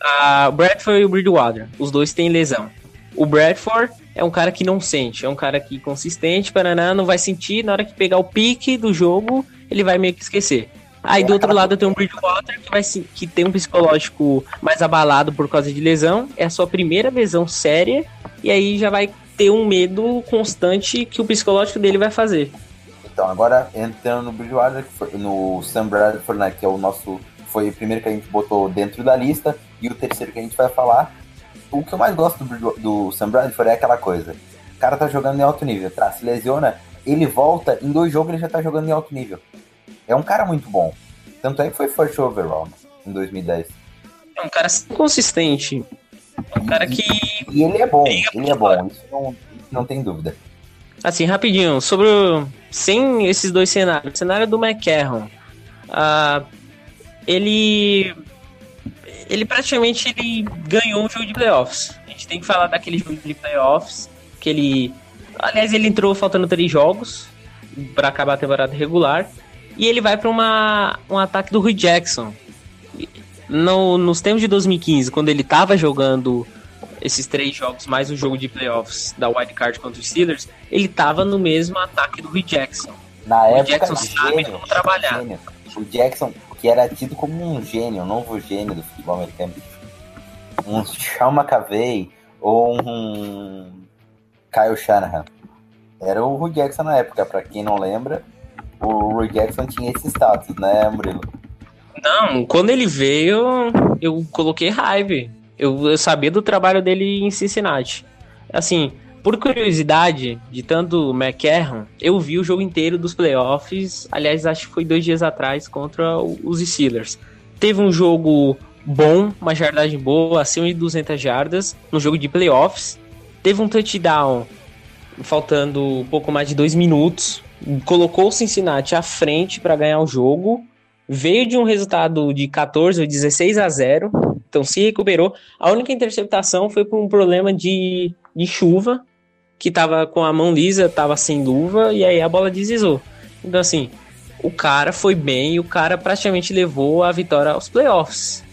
a Bradford e o Bridgewater. Os dois têm lesão. O Bradford é um cara que não sente, é um cara que consistente, paraná, não vai sentir, na hora que pegar o pique do jogo, ele vai meio que esquecer. Aí do outro lado tem um Bridgewater que, vai, que tem um psicológico mais abalado por causa de lesão, é a sua primeira lesão séria, e aí já vai ter um medo constante que o psicológico dele vai fazer. Então, agora entrando no Bridgewater, no Sam Bradford, né, que é o nosso. Foi o primeiro que a gente botou dentro da lista, e o terceiro que a gente vai falar. O que eu mais gosto do, do Sam Bradford é aquela coisa. O cara tá jogando em alto nível, tá? Se lesiona, ele volta, em dois jogos ele já tá jogando em alto nível. É um cara muito bom. Tanto é que foi first overall em 2010. É um cara consistente. É um cara que. E, e ele é bom, ele é bom, isso não, não tem dúvida. Assim, rapidinho, sobre o, sem esses dois cenários, o cenário do McCarron, uh, ele ele praticamente ele ganhou um jogo de playoffs. A gente tem que falar daquele jogo de playoffs que ele, aliás, ele entrou faltando três jogos para acabar a temporada regular e ele vai para uma um ataque do Rui Jackson. No, nos tempos de 2015, quando ele estava jogando esses três jogos, mais o jogo de playoffs da Wild Card contra os Steelers, ele tava no mesmo ataque do Rui Jackson. Na o época, Jackson sabe gênio, como trabalhar. Gênio. O Jackson, que era tido como um gênio, um novo gênio do futebol americano. Um Sean McAvey ou um Kyle Shanahan. Era o Rui Jackson na época, para quem não lembra, o Rui Jackson tinha esse status, né, Murilo? Não, quando ele veio, eu coloquei raiva. Eu, eu sabia do trabalho dele em Cincinnati. Assim, por curiosidade, de tanto McCarron, eu vi o jogo inteiro dos playoffs. Aliás, acho que foi dois dias atrás contra os Steelers. Teve um jogo bom, uma jardagem boa, acima de 200 jardas, no jogo de playoffs. Teve um touchdown faltando um pouco mais de dois minutos. Colocou o Cincinnati à frente para ganhar o jogo. Veio de um resultado de 14 ou 16 a 0 então se recuperou. A única interceptação foi por um problema de, de chuva, que tava com a mão lisa, tava sem luva, e aí a bola deslizou. Então assim, o cara foi bem e o cara praticamente levou a vitória aos playoffs.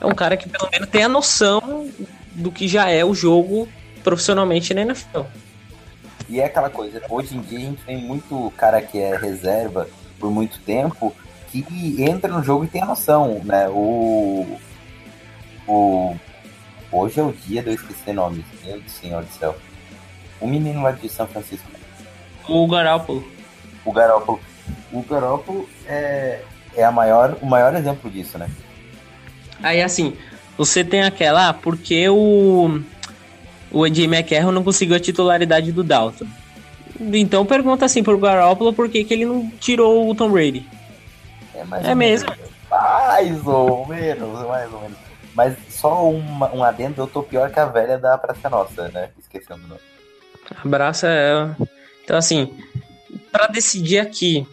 É um cara que pelo menos tem a noção do que já é o jogo profissionalmente na NFL. E é aquela coisa, hoje em dia a gente tem muito cara que é reserva por muito tempo que entra no jogo e tem a noção, né? O, o. Hoje é o dia de eu esquecer nomes. Meu senhor do céu. O menino lá de São Francisco. O Garópolo. O Garópolo. O Garópolo é, é a maior, o maior exemplo disso, né? Aí assim, você tem aquela, ah, porque o. O AJ McCarron não conseguiu a titularidade do Dalton. Então pergunta assim pro Garoppolo por que, que ele não tirou o Tom Brady. É, mais É ou mesmo? menos. Mais ou menos, mais ou menos. Mas só uma, um adendo, eu tô pior que a velha da Praça Nossa, né? Esquecendo o nome. Abraça ela. Então, assim, pra decidir aqui,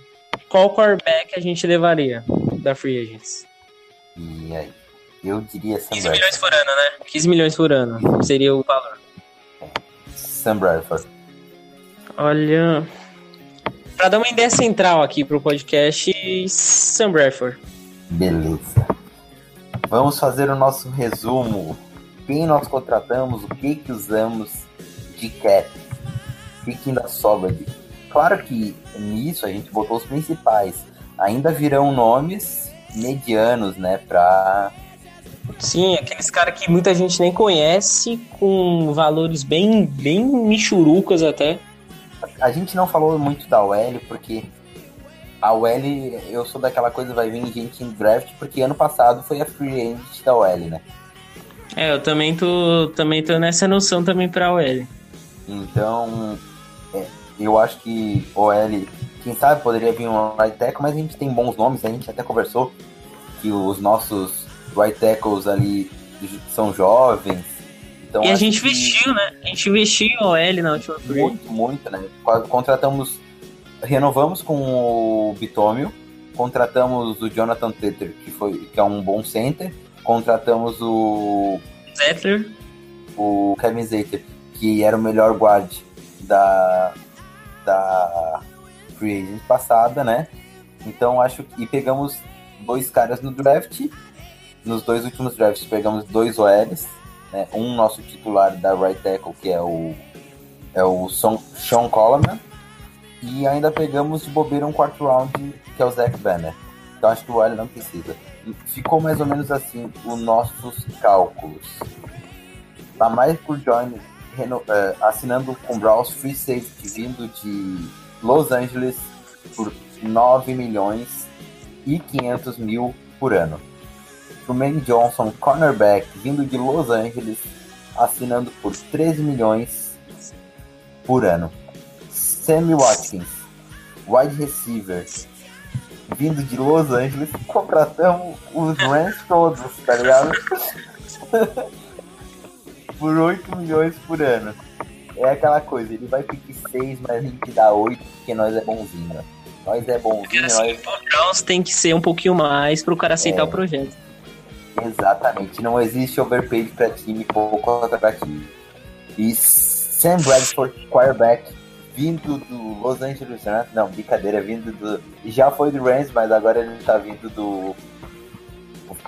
qual quarterback a gente levaria da Free Agents? E aí? Eu diria Sam 15 milhões por ano, né? 15 milhões por ano seria o valor. Sam Bradford. Olha. Pra dar uma ideia central aqui pro podcast, Sam Bradford. Beleza. Vamos fazer o nosso resumo. Quem nós contratamos, o que que usamos de cap, que ainda sobra de... Claro que nisso a gente botou os principais. Ainda virão nomes medianos, né, pra... Sim, aqueles caras que muita gente nem conhece, com valores bem, bem michurucas até. A gente não falou muito da OL, porque a OL, eu sou daquela coisa, vai vir gente em draft, porque ano passado foi a free agent da OL, né? É, eu também tô, também tô nessa noção também pra OL. Então, é, eu acho que OL, quem sabe poderia vir um right tackle, mas a gente tem bons nomes, a gente até conversou que os nossos right tackles ali são jovens. Então e a gente que investiu, né? A gente investiu em OL na última free. muito, muito, né? Contratamos, renovamos com o Bitomio, contratamos o Jonathan Teter, que foi que é um bom center, contratamos o Zettler. o Kevin Zater, que era o melhor guard da, da free agent passada, né? Então acho que e pegamos dois caras no draft. Nos dois últimos drafts pegamos dois OLs, né? Um nosso titular da right tackle, que é o é o Son, Sean Coleman, e ainda pegamos de bobeira um quarto round, que é o Zach Banner. Então acho que o OL não precisa. Ficou mais ou menos assim os nossos cálculos. Tá mais por Jones reno- eh, assinando com Browns Free Safety vindo de Los Angeles por 9 milhões e 500 mil por ano. Truman Johnson, cornerback, vindo de Los Angeles, assinando por 13 milhões por ano. Sammy Watkins, wide receiver, vindo de Los Angeles, contratamos os Rams todos, tá ligado? por 8 milhões por ano. É aquela coisa, ele vai pedir 6, mas a gente dá 8 porque nós é bonzinho. Nós é bonzinho, nós O tem que ser um pouquinho mais pro cara aceitar É. o projeto. Exatamente, não existe overpaid pra time pouco atrativo. E Sam Bradford, quarterback, vindo do Los Angeles Rams, não, brincadeira, vindo do. Já foi do Rams, mas agora ele tá vindo do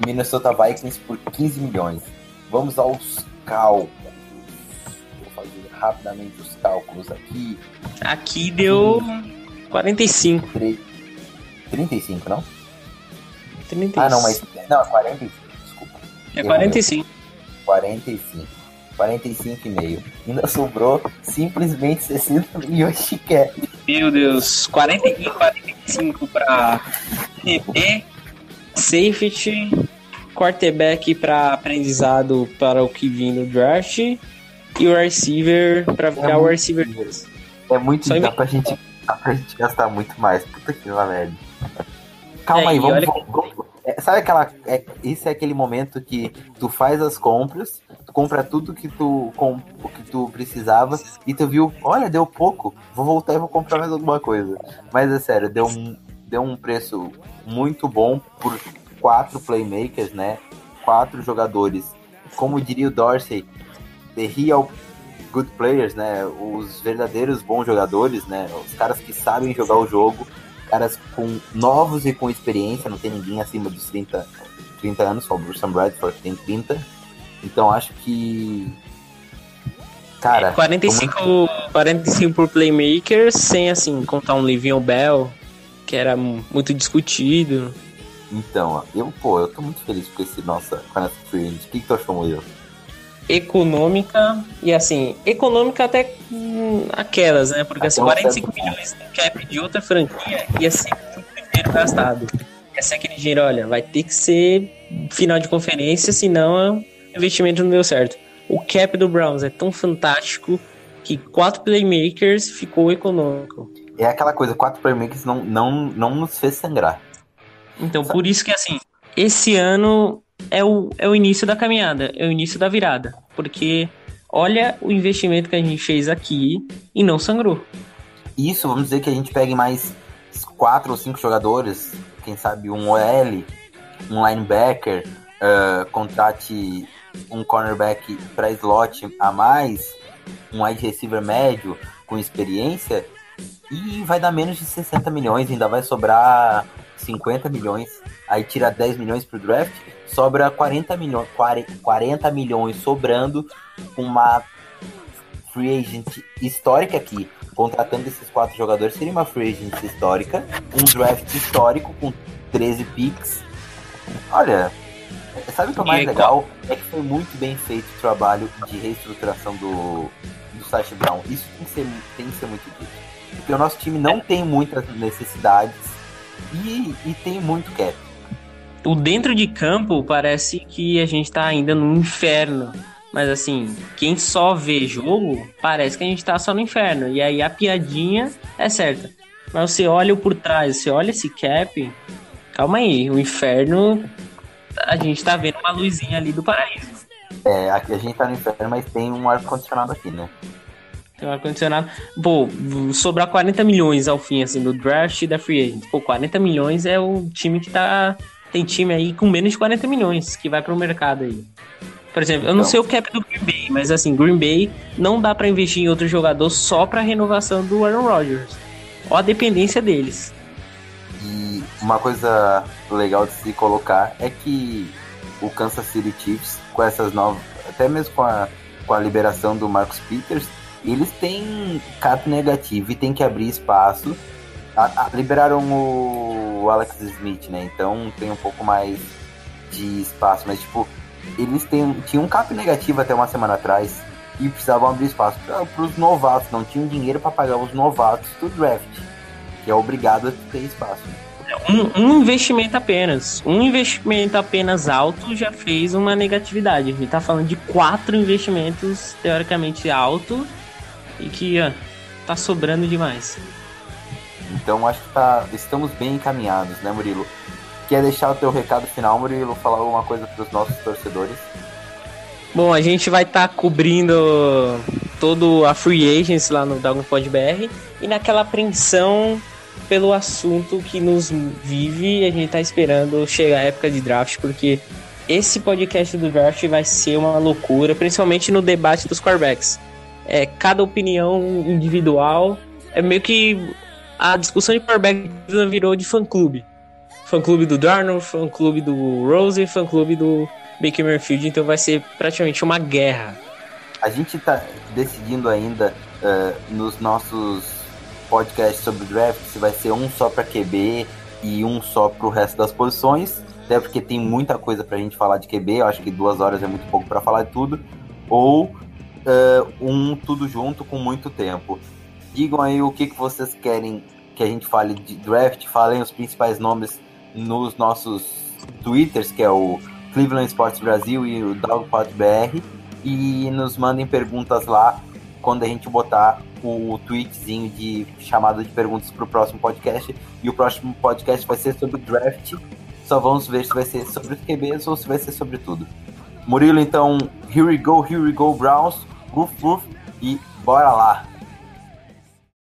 Minnesota Vikings por 15 milhões. Vamos aos cálculos. Vou fazer rapidamente os cálculos aqui. Aqui deu 45. Tre- 35, não? 35. Ah, não, mas. Não, 45, desculpa. É 45. 45. 45,5. Ainda sobrou simplesmente 60 milhões de cap. Meu Deus. 40 e 45 pra TP, safety, quarterback pra aprendizado para o que vem no draft e o receiver pra virar o receiver 2. É muito. Só Dá pra, gente, dá pra gente gastar muito mais. Puta que merda. Calma É, aí, vamos. olha- vamos- vamos- é, sabe aquela. É, isso é aquele momento que tu faz as compras, tu compra tudo que tu, com, o que tu precisava e tu viu, olha, deu pouco, vou voltar e vou comprar mais alguma coisa. Mas é sério, deu um, deu um preço muito bom por quatro playmakers, né? Quatro jogadores. Como diria o Dorsey, the real good players, né? Os verdadeiros bons jogadores, né? Os caras que sabem jogar o jogo, caras com novos e com experiência, não tem ninguém acima dos 30, 30 anos, só o Sam Bradford que tem 30. Então acho que. Cara, 45, 45 por playmaker, sem assim contar um Livion Bell, que era muito discutido. Então, eu, pô, eu tô muito feliz com esse nossa, free agent. O que, que tu achou, Murilo? Econômica, e assim, econômica até hum, aquelas, né? Porque Até assim, um 45 certo milhões no cap de outra franquia ia ser muito dinheiro gastado. Ia ser aquele dinheiro, olha, vai ter que ser final de conferência, senão o investimento não deu certo. O cap do Browns é tão fantástico que quatro playmakers ficou econômico. É aquela coisa, quatro playmakers não, não, não nos fez sangrar. Então, por isso que, assim, esse ano é o, é o início da caminhada, é o início da virada. Porque olha o investimento que a gente fez aqui e não sangrou. Isso, vamos dizer que a gente pegue mais quatro ou cinco jogadores, quem sabe um OL, um linebacker, uh, contrate um cornerback para slot a mais, um wide receiver médio com experiência, e vai dar menos de 60 milhões, ainda vai sobrar 50 milhões, aí tira 10 milhões pro draft, sobra 40 milhões, 40 milhões sobrando uma free agent histórica aqui, contratando esses quatro jogadores, seria uma free agent histórica, um draft histórico com 13 picks. Olha, sabe o que é mais legal? É que foi muito bem feito o trabalho de reestruturação do, do Sash Brown. Isso tem que ser, tem que ser muito dito. Porque o nosso time não tem muitas necessidades e, e tem muito cap. O dentro de campo parece que a gente tá ainda no inferno. Mas assim, quem só vê jogo, parece que a gente tá só no inferno. E aí a piadinha é certa. Mas você olha por trás, você olha esse cap, calma aí, o inferno, a gente tá vendo uma luzinha ali do paraíso. É, aqui a gente tá no inferno, mas tem um ar-condicionado aqui, né? Tem um ar-condicionado. Pô, sobrar 40 milhões ao fim, assim, do draft e da free agent. Pô, 40 milhões é o time que tá. Tem time aí com menos de 40 milhões que vai pro mercado aí. Por exemplo, eu não, sei o cap do Green Bay, mas assim, Green Bay não dá para investir em outro jogador só pra renovação do Aaron Rodgers. Ó a dependência deles. E uma coisa legal de se colocar é que o Kansas City Chiefs, com essas novas, até mesmo com a, com a liberação do Marcus Peters, eles têm cap negativo e tem que abrir espaço. A, a, liberaram o Alex Smith, né? Então tem um pouco mais de espaço, mas tipo, eles têm, tinham um cap negativo até uma semana atrás e precisavam abrir espaço para os novatos, não tinham dinheiro para pagar os novatos do draft, que é obrigado a ter espaço. Um, um, investimento apenas. Um investimento apenas alto já fez uma negatividade. A gente tá falando de quatro investimentos teoricamente altos e que ó, tá sobrando demais. Então acho que tá, estamos bem encaminhados, né, Murilo? Quer deixar o teu recado final, Murilo? Falar alguma coisa para os nossos torcedores? Bom, a gente vai estar tá cobrindo todo a free agency lá no Dragonpod BR e naquela apreensão pelo assunto que nos vive, a gente tá esperando chegar a época de draft, porque esse podcast do draft vai ser uma loucura, principalmente no debate dos quarterbacks. É, cada opinião individual. É meio que a discussão de quarterback virou de fã-clube. Fã clube do Darnold, fã clube do Rose, fã clube do Baker Mayfield, então vai ser praticamente uma guerra. A gente está decidindo ainda uh, nos nossos podcasts sobre draft se vai ser um só para QB e um só para o resto das posições, até porque tem muita coisa para a gente falar de QB, eu acho que duas horas é muito pouco para falar de tudo, ou uh, um tudo junto com muito tempo. Digam aí o que, que vocês querem que a gente fale de draft, falem os principais nomes nos nossos twitters, que é o Cleveland Sports Brasil e o Dogpod BR, e nos mandem perguntas lá quando a gente botar o tweetzinho de chamada de perguntas para o próximo podcast. E o próximo podcast vai ser sobre draft. Só vamos ver se vai ser sobre os QBs ou se vai ser sobre tudo. Murilo, então, here we go, here we go, Browns, roof, roof, e bora lá!